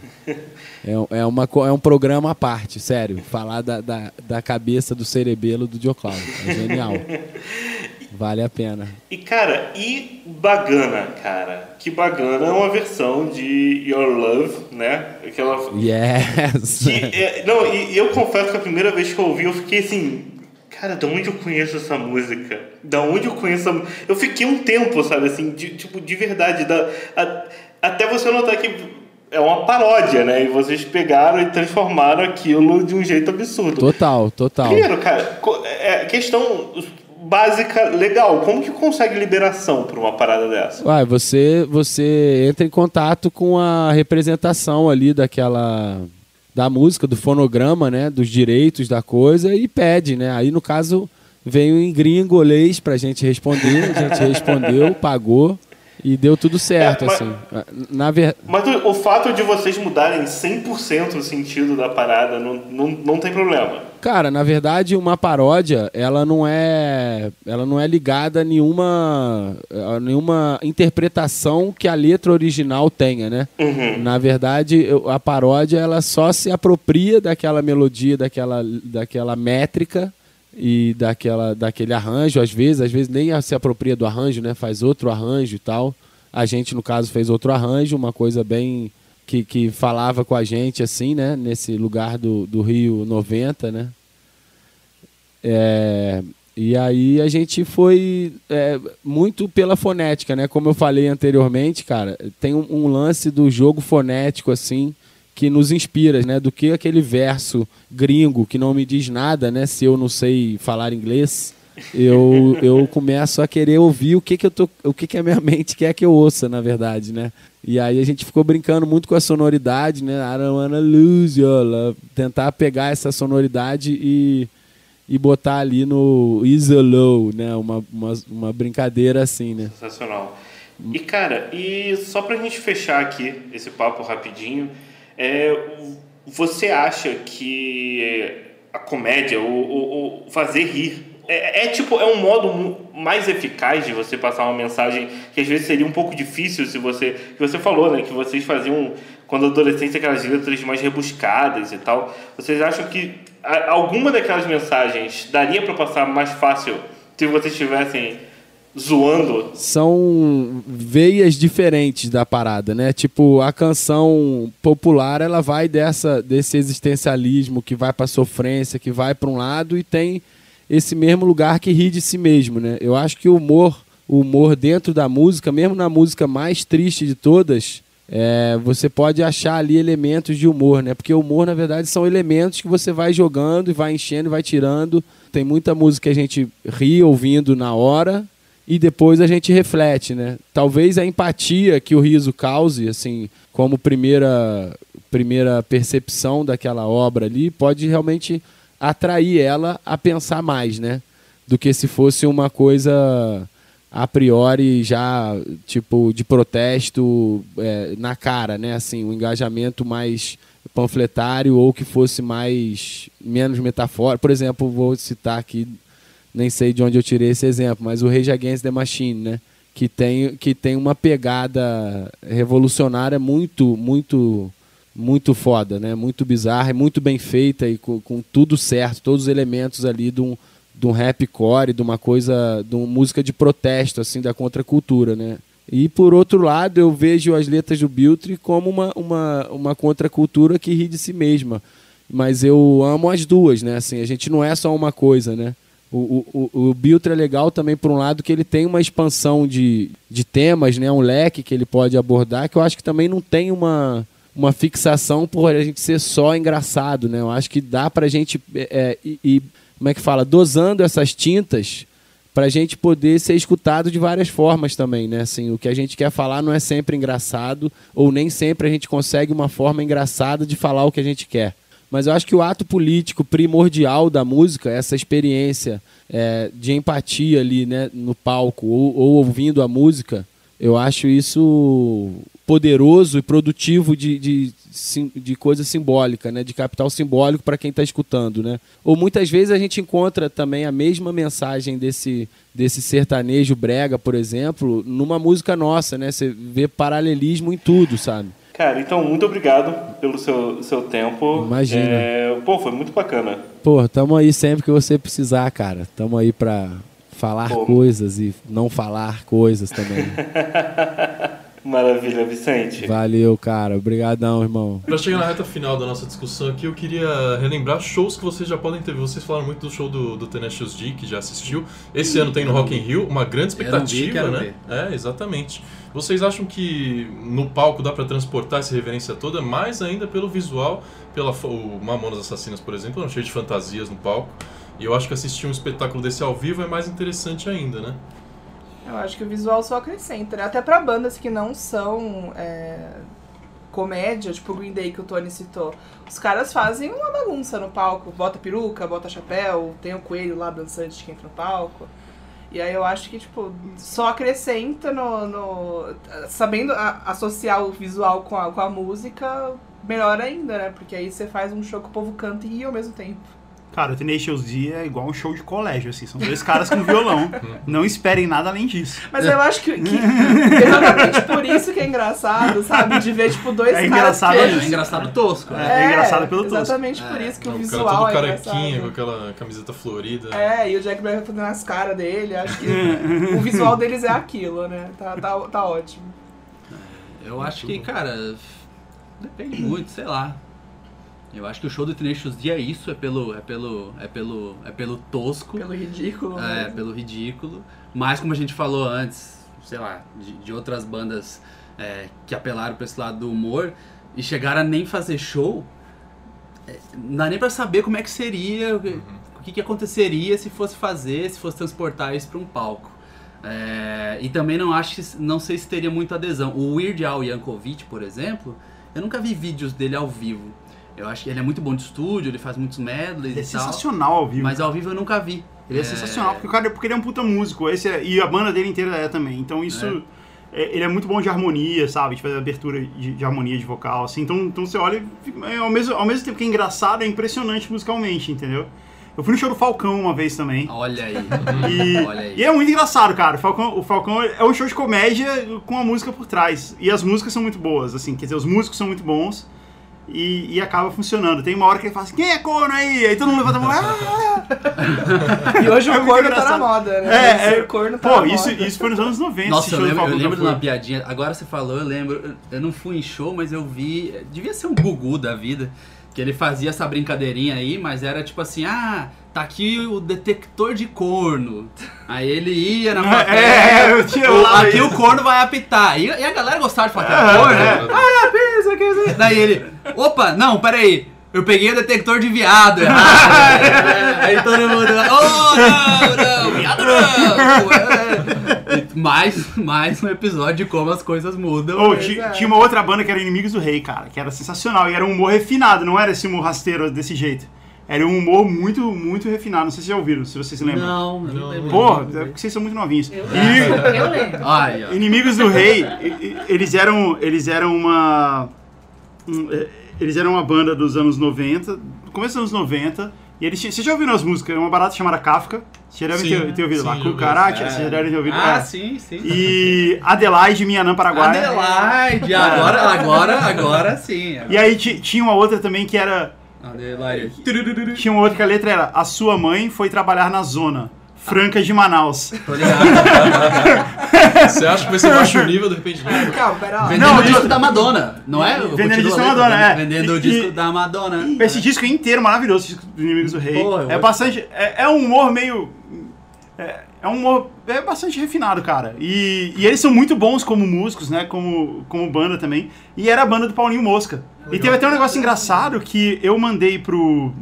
Speaker 6: É, é, uma, é um programa à parte, sério. Falar da, da, da cabeça do cerebelo do Dioclau. É genial. Vale a pena.
Speaker 5: E, cara, e Bagana, cara? Que Bagana é uma versão de Your Love, né? Aquela...
Speaker 6: Yes!
Speaker 5: Que, é, não, e, e eu confesso que a primeira vez que eu ouvi, eu fiquei assim... Cara, de onde eu conheço essa música? Da onde eu conheço essa Eu fiquei um tempo, sabe, assim, de, tipo, de verdade. Da, a, até você notar que é uma paródia, né? E vocês pegaram e transformaram aquilo de um jeito absurdo.
Speaker 6: Total, total.
Speaker 5: Primeiro, cara, é, questão básica legal. Como que consegue liberação para uma parada dessa?
Speaker 6: Uai, você, você entra em contato com a representação ali daquela da música, do fonograma, né, dos direitos da coisa e pede, né? Aí no caso veio em gringolês pra gente responder, a gente respondeu, pagou e deu tudo certo, é, mas, assim. Na ver...
Speaker 5: Mas o, o, fato de vocês mudarem 100% o sentido da parada não, não, não tem problema.
Speaker 6: Cara, na verdade, uma paródia, ela não é, ela não é ligada a nenhuma, a nenhuma interpretação que a letra original tenha, né?
Speaker 5: Uhum.
Speaker 6: Na verdade, a paródia ela só se apropria daquela melodia, daquela, daquela métrica e daquela, daquele arranjo, às vezes, às vezes nem se apropria do arranjo, né? Faz outro arranjo e tal. A gente, no caso, fez outro arranjo, uma coisa bem que, que falava com a gente, assim, né? Nesse lugar do, do Rio 90, né? É, e aí a gente foi é, muito pela fonética, né? Como eu falei anteriormente, cara, tem um, um lance do jogo fonético, assim, que nos inspira, né? Do que aquele verso gringo que não me diz nada, né? Se eu não sei falar inglês, eu, eu começo a querer ouvir o que que eu tô, o que que a minha mente quer que eu ouça, na verdade, né? E aí a gente ficou brincando muito com a sonoridade, né? I don't wanna lose your love. Tentar pegar essa sonoridade e, e botar ali no easy low, né? Uma, uma, uma brincadeira assim, né?
Speaker 5: Sensacional. E cara, e só pra gente fechar aqui esse papo rapidinho, é, você acha que a comédia, o, o, o fazer rir, é, é, tipo, é um modo mais eficaz de você passar uma mensagem que às vezes seria um pouco difícil se você. Que você falou, né? Que vocês faziam, quando adolescente, aquelas letras mais rebuscadas e tal. Vocês acham que alguma daquelas mensagens daria para passar mais fácil se vocês tivessem zoando.
Speaker 6: São veias diferentes da parada, né? Tipo, a canção popular, ela vai dessa desse existencialismo que vai para sofrência, que vai para um lado e tem esse mesmo lugar que ri de si mesmo, né? Eu acho que o humor, o humor dentro da música, mesmo na música mais triste de todas, é, você pode achar ali elementos de humor, né? Porque humor, na verdade, são elementos que você vai jogando e vai enchendo e vai tirando. Tem muita música que a gente ri ouvindo na hora, e depois a gente reflete, né? Talvez a empatia que o riso cause, assim, como primeira primeira percepção daquela obra ali, pode realmente atrair ela a pensar mais, né? Do que se fosse uma coisa a priori já tipo de protesto é, na cara, né? Assim, um engajamento mais panfletário ou que fosse mais menos metafórico. Por exemplo, vou citar aqui nem sei de onde eu tirei esse exemplo, mas o Rage Against the Machine, né? Que tem, que tem uma pegada revolucionária muito, muito, muito foda, né? Muito bizarra, muito bem feita e com, com tudo certo, todos os elementos ali de um, de um rapcore, de uma coisa, de uma música de protesto, assim, da contracultura, né? E por outro lado, eu vejo as letras do Biltre como uma, uma, uma contracultura que ri de si mesma. Mas eu amo as duas, né? Assim, a gente não é só uma coisa, né? O, o, o, o Biltre é legal também, por um lado, que ele tem uma expansão de, de temas, né? um leque que ele pode abordar, que eu acho que também não tem uma, uma fixação por a gente ser só engraçado. Né? Eu acho que dá pra gente é, é, ir, como é que fala, dosando essas tintas para a gente poder ser escutado de várias formas também, né? Assim, o que a gente quer falar não é sempre engraçado, ou nem sempre a gente consegue uma forma engraçada de falar o que a gente quer. Mas eu acho que o ato político primordial da música, essa experiência é, de empatia ali né, no palco ou, ou ouvindo a música, eu acho isso poderoso e produtivo de, de, de coisa simbólica, né? de capital simbólico para quem está escutando. Né? Ou muitas vezes a gente encontra também a mesma mensagem desse, desse sertanejo brega, por exemplo, numa música nossa. Né? Você vê paralelismo em tudo, sabe?
Speaker 5: Cara, então muito obrigado pelo seu, seu tempo.
Speaker 6: Imagina.
Speaker 5: É, pô, foi muito bacana.
Speaker 6: Pô, tamo aí sempre que você precisar, cara. Tamo aí pra falar pô. coisas e não falar coisas também.
Speaker 5: Maravilha, Vicente.
Speaker 6: Valeu, cara. Obrigadão, irmão.
Speaker 1: Pra chegar na reta final da nossa discussão aqui, eu queria relembrar shows que vocês já podem ter. Vocês falaram muito do show do, do Tenacious D, que já assistiu. Esse ano tem no Rock in Rio, uma grande expectativa, vi, né? Ver. É, exatamente. Vocês acham que no palco dá para transportar essa reverência toda, mais ainda pelo visual, pela o Mamonas Assassinas, por exemplo, é cheio de fantasias no palco. E eu acho que assistir um espetáculo desse ao vivo é mais interessante ainda, né?
Speaker 2: Eu acho que o visual só acrescenta, né? Até para bandas que não são é, comédia, tipo o Green Day que o Tony citou. Os caras fazem uma bagunça no palco, bota peruca, bota chapéu, tem o coelho lá dançante que entra no palco. E aí eu acho que, tipo, só acrescenta no. no sabendo associar o visual com a, com a música, melhor ainda, né? Porque aí você faz um show que o povo canta e ri ao mesmo tempo.
Speaker 4: Cara, o Tenacious D é igual um show de colégio, assim. São dois caras com violão. Não esperem nada além disso.
Speaker 2: Mas eu acho que, que exatamente por isso que é engraçado, sabe? De ver, tipo, dois
Speaker 4: é
Speaker 2: caras...
Speaker 4: Engraçado,
Speaker 2: que...
Speaker 3: É engraçado tosco.
Speaker 4: É, é, engraçado pelo tosco.
Speaker 2: Exatamente por isso que o,
Speaker 1: o
Speaker 2: visual
Speaker 1: cara todo
Speaker 2: é
Speaker 1: carequinha,
Speaker 2: engraçado.
Speaker 1: com aquela camiseta florida.
Speaker 2: É, e o Jack Black fazendo as caras dele. Acho que o visual deles é aquilo, né? Tá, tá, tá ótimo.
Speaker 3: Eu acho que, cara, depende muito, sei lá. Eu acho que o show do Tenacious D é isso, é pelo, é pelo, é pelo, é pelo tosco.
Speaker 2: Pelo ridículo.
Speaker 3: É,
Speaker 2: mesmo.
Speaker 3: pelo ridículo. Mas como a gente falou antes, sei lá, de, de outras bandas é, que apelaram para esse lado do humor e chegaram a nem fazer show, é, não dá nem pra saber como é que seria, o que,
Speaker 1: Uhum.
Speaker 3: o que, que aconteceria se fosse fazer, se fosse transportar isso para um palco. É, e também não acho que, não sei se teria muita adesão. O Weird Al Yankovic, por exemplo, eu nunca vi vídeos dele ao vivo. Eu acho que ele é muito bom de estúdio, ele faz muitos medleys
Speaker 4: Ele é
Speaker 3: e tal.
Speaker 4: sensacional ao vivo.
Speaker 3: Mas ao vivo eu nunca vi.
Speaker 4: Ele é, sensacional, porque, o cara, porque ele é um puta músico. Esse é- e a banda dele inteira é também. Então isso. é, ele é muito bom de harmonia, sabe? De fazer abertura de, de harmonia de vocal, assim. Então, então você olha e é, ao, mesmo, ao mesmo tempo que é engraçado, é impressionante musicalmente, entendeu? Eu fui no show do Falcão uma vez também.
Speaker 3: Olha aí.
Speaker 4: E,
Speaker 3: Olha aí.
Speaker 4: e é muito engraçado, cara. O Falcão, o Falcão é um show de comédia com a música por trás. E as músicas são muito boas, assim. Quer dizer, os músicos são muito bons. E, e acaba funcionando. Tem uma hora que ele fala assim, quem é corno aí? Aí todo mundo levanta a mão. "Ah!"
Speaker 2: E hoje
Speaker 4: É
Speaker 2: o corno tá na
Speaker 4: engraçado.
Speaker 2: moda, né?
Speaker 4: É, é,
Speaker 2: corno tá
Speaker 4: Pô,
Speaker 2: na
Speaker 4: isso,
Speaker 2: moda.
Speaker 4: isso foi nos anos 90. esse
Speaker 3: Nossa, eu lembro, eu lembro de uma piadinha. Agora você falou, eu lembro. Eu não fui em show, mas eu vi. Devia ser um Gugu da vida. Que ele fazia essa brincadeirinha aí, mas era tipo assim: ah, tá aqui o detector de corno. Aí ele ia na plateia.
Speaker 4: É, eu tinha
Speaker 3: o-
Speaker 4: lá
Speaker 3: aqui
Speaker 4: isso.
Speaker 3: o corno vai apitar. E, e a galera gostava de falar que
Speaker 4: É,
Speaker 3: era corno.
Speaker 4: é.
Speaker 3: né? Ah, pensa que isso. Daí ele: opa, não, peraí. Eu peguei o detector de viado errado. É, Aí todo mundo, oh, não, não, viado não. É. Mais, mais um episódio de como as coisas mudam.
Speaker 2: Pois
Speaker 4: ti-
Speaker 2: é.
Speaker 4: Tinha uma outra banda que era Inimigos do Rei, cara, que era sensacional. E era um humor refinado, não era esse humor rasteiro desse jeito. Era um humor muito, muito refinado. Não sei se vocês já ouviram, se vocês se lembram.
Speaker 3: Não, eu não lembro.
Speaker 4: Porra, é porque vocês são muito novinhos.
Speaker 2: Eu
Speaker 4: E-
Speaker 2: lembro, eu lembro.
Speaker 3: Ai.
Speaker 4: Inimigos do Rei, eles eram, eles eram uma. um, é, eles eram uma banda dos anos 90, do começo dos anos 90. E eles tinham, vocês já ouviram as músicas? É uma barata chamada Kafka. Vocês já devem ter, ter ouvido
Speaker 1: sim,
Speaker 4: lá.
Speaker 1: ouvi.
Speaker 4: Cucaracha, vocês já devem ter ouvido.
Speaker 3: Ah,
Speaker 4: é.
Speaker 3: sim, sim.
Speaker 4: E Adelaide, Mianã, Paraguai.
Speaker 3: Adelaide, agora, agora, agora sim.
Speaker 4: E aí ti- tinha uma outra também que era.
Speaker 3: Adelaide.
Speaker 4: Tinha uma outra que a letra era A sua mãe foi trabalhar na zona. Franca de Manaus.
Speaker 3: Tô ligado.
Speaker 1: Você acha que vai ser baixo nível, de repente não?
Speaker 2: Calma, pera lá.
Speaker 3: Vendendo
Speaker 4: Não,
Speaker 3: o disco da Madonna, não é? Eu
Speaker 4: Vendendo
Speaker 3: continuo
Speaker 4: disco da Madonna, é.
Speaker 3: Vendendo o disco
Speaker 4: e-
Speaker 3: da Madonna.
Speaker 4: Esse disco é inteiro maravilhoso, esse disco dos Inimigos do Rei.
Speaker 3: Porra,
Speaker 4: é bastante. É, é um humor meio. É, é um humor é bastante refinado, cara. E, e eles são muito bons como músicos, né? Como, como banda também. E era a banda do Paulinho Mosca. E teve até um negócio engraçado que eu mandei pro.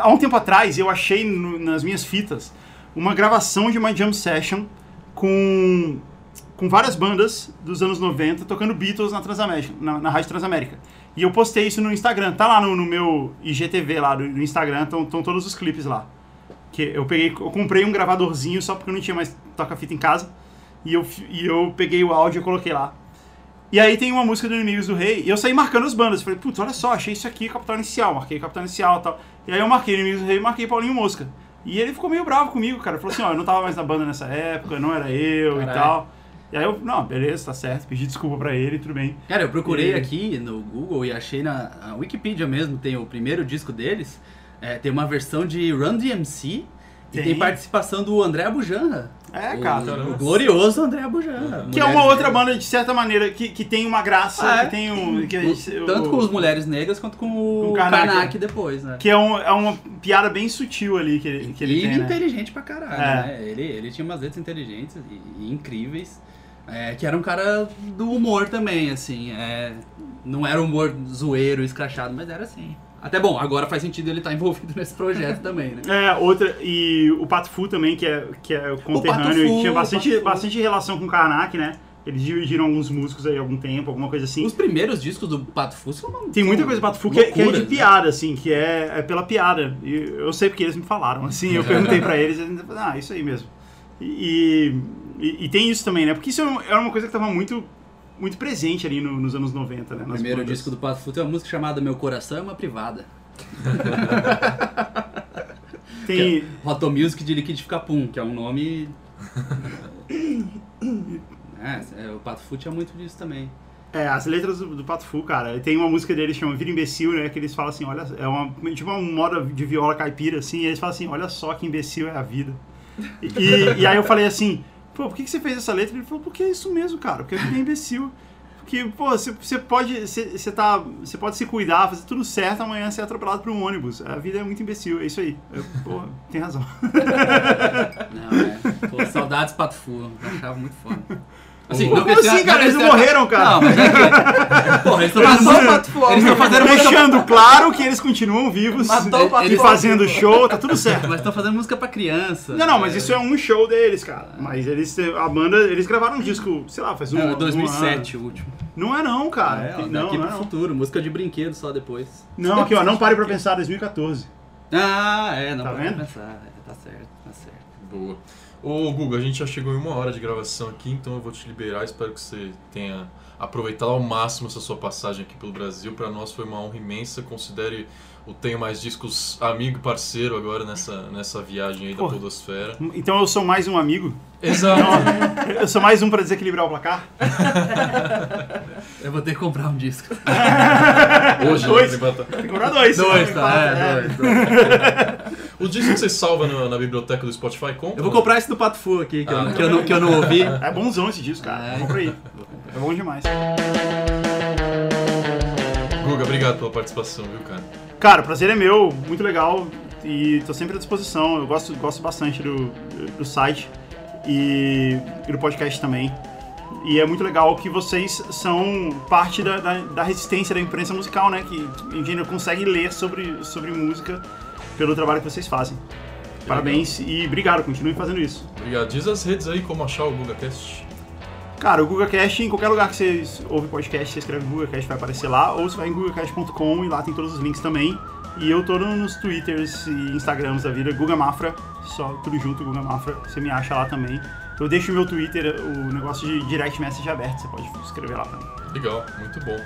Speaker 4: Há um tempo atrás, eu achei no- nas minhas fitas uma gravação de uma jam session com, com várias bandas dos anos 90 tocando Beatles na Transamérica, na, na Rádio Transamérica. E eu postei isso no Instagram, tá lá no, no meu IGTV lá do, do Instagram, estão todos os clipes lá. Que eu peguei, eu comprei um gravadorzinho só porque eu não tinha mais toca-fita em casa. E eu, e eu peguei o áudio e coloquei lá. E aí tem uma música do Inimigos do Rei, e eu saí marcando as bandas. Falei, putz, olha só, achei isso aqui, Capital Inicial. Marquei Capital Inicial e tal. E aí eu marquei Inimigos do Rei e marquei Paulinho Mosca. E ele ficou meio bravo comigo, cara. Falou assim, ó, eu não tava mais na banda nessa época, não era eu e
Speaker 3: Caralho.
Speaker 4: tal. E aí eu, não, beleza, tá certo, pedi desculpa pra ele, tudo bem.
Speaker 3: Cara, eu procurei
Speaker 4: E-
Speaker 3: aqui no Google e achei na Wikipedia mesmo, tem o primeiro disco deles, é, tem uma versão de Run DMC e
Speaker 4: Tem.
Speaker 3: tem participação do André Abujanra.
Speaker 4: É,
Speaker 3: o,
Speaker 4: cara.
Speaker 3: o glorioso André Abujanra.
Speaker 4: Que é uma outra
Speaker 3: Negras.
Speaker 4: banda, de certa maneira, que, que tem uma graça,
Speaker 3: Ah, é?
Speaker 4: que tem um... Que, a
Speaker 3: O-
Speaker 4: gente-
Speaker 3: Tanto
Speaker 4: o-
Speaker 3: com os Mulheres Negras quanto com o
Speaker 4: Com o Karnak.
Speaker 3: Karnak depois, né?
Speaker 4: Que é, um, é uma piada bem sutil ali que ele, que ele
Speaker 3: e
Speaker 4: tem, né?
Speaker 3: inteligente pra caralho,
Speaker 4: É.
Speaker 3: né? Ele, ele tinha umas letras inteligentes e, e incríveis. é, que era um cara do humor também, assim. é, não era humor zoeiro, escrachado, mas era assim. Até bom, agora faz sentido ele estar envolvido nesse projeto também, né?
Speaker 4: É, outra, e o Pato Fu também, que é, que é conterrâneo,
Speaker 3: Fu,
Speaker 4: e tinha bastante, bastante relação com o Karnak, né? Eles dividiram alguns músicos aí há algum tempo, alguma coisa assim.
Speaker 3: Os primeiros discos do Pato Fu são uma-
Speaker 4: Tem muita coisa do Pato Fu que, é- que é de
Speaker 3: né?
Speaker 4: piada, assim, que é, é pela piada. E eu sei porque eles me falaram, assim, eu perguntei pra eles, e eles falaram, ah, isso aí mesmo. E, e, e tem isso também, né? Porque isso era uma coisa que tava muito, muito presente ali no- nos anos 90, né?
Speaker 3: O primeiro
Speaker 4: bandas.
Speaker 3: disco do Pato Fu tem uma música chamada Meu Coração é uma Privada.
Speaker 4: Tem,
Speaker 3: Roto Music de Liquidificar Pum, que é um nome. é, é, o Pato Fu tinha muito disso também.
Speaker 4: É, as letras do, do Pato Fu, cara, tem uma música deles que chama Vira Imbecil, né? Que eles falam assim, olha, é uma, tipo uma moda de viola caipira, assim, e eles falam assim, olha só que imbecil é a vida. E- e aí eu falei assim, pô, por que, que você fez essa letra? Ele falou, porque é isso mesmo, cara, porque a vida é imbecil. Porque, pô, você, você pode. Você, você tá. Você pode se cuidar, fazer tudo certo, amanhã ser atropelado por um ônibus. A vida é muito imbecil, é isso aí. Eu, pô, tem razão.
Speaker 3: Não, é. Pô, saudades Pato Fu, eu achava muito foda. Assim,
Speaker 4: Como
Speaker 3: que eles
Speaker 4: assim, cara? Eles não morreram, cara.
Speaker 3: Não, mas é que. Porra, eles estão fazendo.
Speaker 2: Pato Fu.
Speaker 3: Eles estão fazendo música.
Speaker 4: Deixando claro que eles continuam vivos.
Speaker 2: Matou o Pato
Speaker 4: e fazendo show, tá tudo certo.
Speaker 3: Mas estão fazendo música pra criança.
Speaker 4: Não, não, mas isso é um show deles, cara. Mas eles, a banda, eles gravaram um disco, sei lá, faz um,
Speaker 3: É,
Speaker 4: um
Speaker 3: 2007 o último.
Speaker 4: Não é não, cara.
Speaker 3: É, ó,
Speaker 4: não,
Speaker 3: daqui
Speaker 4: não,
Speaker 3: pro
Speaker 4: é não.
Speaker 3: futuro, música de brinquedo só depois.
Speaker 4: Não, aqui ó, não pare pra pensar, 2014.
Speaker 3: Ah, é, não
Speaker 4: Tá
Speaker 3: pode
Speaker 4: vendo?
Speaker 3: pensar. é, tá certo, tá certo.
Speaker 1: Boa. Ô, Guga, a gente já chegou em uma hora de gravação aqui, então eu vou te liberar. Espero que você tenha aproveitado ao máximo essa sua passagem aqui pelo Brasil. Para nós foi uma honra imensa. Considere o Tenho Mais Discos amigo e parceiro agora nessa, nessa viagem aí da
Speaker 4: Porra.
Speaker 1: Podosfera.
Speaker 4: Então eu sou mais um amigo.
Speaker 1: Exato.
Speaker 4: Eu sou mais um pra desequilibrar o placar.
Speaker 3: Eu vou ter que comprar um disco.
Speaker 1: Hoje,
Speaker 4: Dois.
Speaker 1: né, pra-
Speaker 4: Tem que comprar dois.
Speaker 3: Dois, tá?
Speaker 4: empata,
Speaker 3: É,
Speaker 4: é.
Speaker 3: dois, dois.
Speaker 1: O disco que você salva na, na biblioteca do Spotify, compra?
Speaker 3: Eu vou comprar esse do Pato Fu aqui, que, eu,
Speaker 1: Ah.
Speaker 3: não- que, eu, não, que eu não ouvi.
Speaker 4: É bonzão esse disco, cara.
Speaker 3: É.
Speaker 4: Compra aí. É bom demais.
Speaker 1: Guga, obrigado pela participação, viu, cara?
Speaker 4: Cara, o prazer é meu, muito legal. E tô sempre à disposição. Eu gosto, gosto bastante do, do site e, e do podcast também. E é muito legal que vocês são parte da, da, da resistência da imprensa musical, né? Que a gente consegue ler sobre, sobre música pelo trabalho que vocês fazem. Parabéns e obrigado, continuem fazendo isso.
Speaker 1: Obrigado. Diz as redes aí como achar o GugaCast.
Speaker 4: Cara, o GugaCast, em qualquer lugar que vocês ouvem podcast, você escreve GugaCast, vai aparecer lá, ou você vai em gugacast.com e lá tem todos os links também. E eu tô nos Twitters e Instagrams da vida, Guga Mafra, só tudo junto, Guga Mafra, você me acha lá também. Eu deixo o meu Twitter, o negócio de direct message aberto, você pode escrever lá mim.
Speaker 1: Legal, muito bom.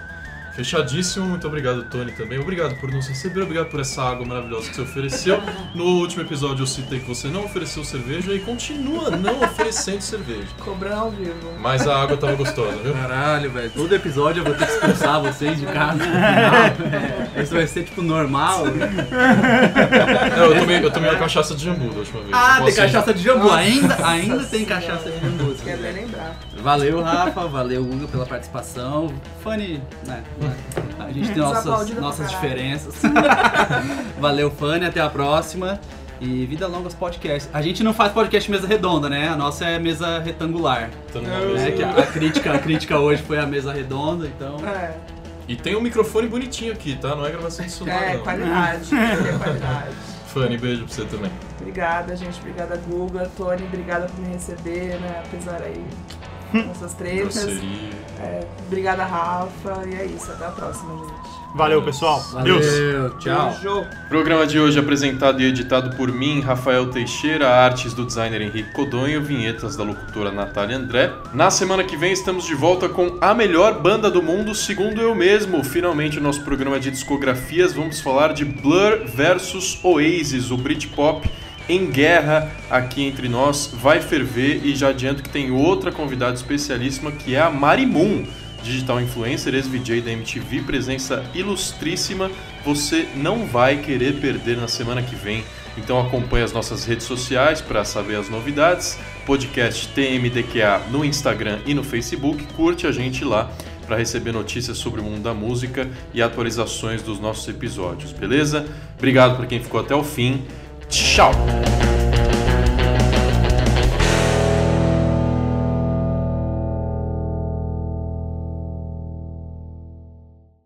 Speaker 1: Fechadíssimo, muito obrigado, Tony, também. Obrigado por nos receber, obrigado por essa água maravilhosa que você ofereceu. No último episódio eu citei que você não ofereceu cerveja e continua não oferecendo cerveja.
Speaker 2: Cobrando ao vivo.
Speaker 1: Mas a água tava gostosa, viu?
Speaker 3: Caralho, velho. Todo episódio eu vou ter que expulsar vocês de casa. Não, Isso vai ser tipo normal.
Speaker 1: Não, eu tomei, eu tomei uma cachaça de jambu da última vez.
Speaker 3: Ah,
Speaker 1: Então,
Speaker 3: tem
Speaker 1: assim,
Speaker 3: cachaça de jambu. Ainda, ainda tem cachaça de jambu.
Speaker 2: Quer bem lembrar.
Speaker 3: Valeu, Rafa. Valeu, Hugo, pela participação. Fanny, né? A gente tem nossas, nossas diferenças. Valeu, Fanny. Até a próxima. E vida longa aos podcasts. A gente não faz podcast mesa redonda, né? A nossa é mesa retangular. Né? Que a, a crítica, a crítica hoje foi a mesa redonda, então.
Speaker 2: É,
Speaker 1: E tem um microfone bonitinho aqui, tá? Não é gravação de celular,
Speaker 2: é
Speaker 1: não.
Speaker 2: qualidade. é qualidade.
Speaker 1: Fanny, beijo pra você também.
Speaker 2: Obrigada, gente. Obrigada, Guga. Tony, obrigada por me receber, né? Apesar aí dessas tretas. É, obrigada, Rafa. E é isso. Até a próxima, gente.
Speaker 4: Valeu, pessoal.
Speaker 3: Valeu,
Speaker 4: Deus.
Speaker 3: tchau.
Speaker 2: Beijo.
Speaker 1: Programa de hoje apresentado e editado por mim, Rafael Teixeira, artes do designer Henrique Codonho, vinhetas da locutora Natália André. Na semana que vem estamos de volta com a melhor banda do mundo, segundo eu mesmo. Finalmente o nosso programa de discografias, vamos falar de Blur versus Oasis, o Britpop em guerra aqui entre nós, vai ferver e já adianto que tem outra convidada especialíssima que é a Mari Moon digital influencer, ex-VJ da MTV, presença ilustríssima. Você não vai querer perder na semana que vem. Então acompanhe as nossas redes sociais para saber as novidades. Podcast TMDQA no Instagram e no Facebook. Curte a gente lá para receber notícias sobre o mundo da música e atualizações dos nossos episódios, beleza? Obrigado por quem ficou até o fim. Tchau!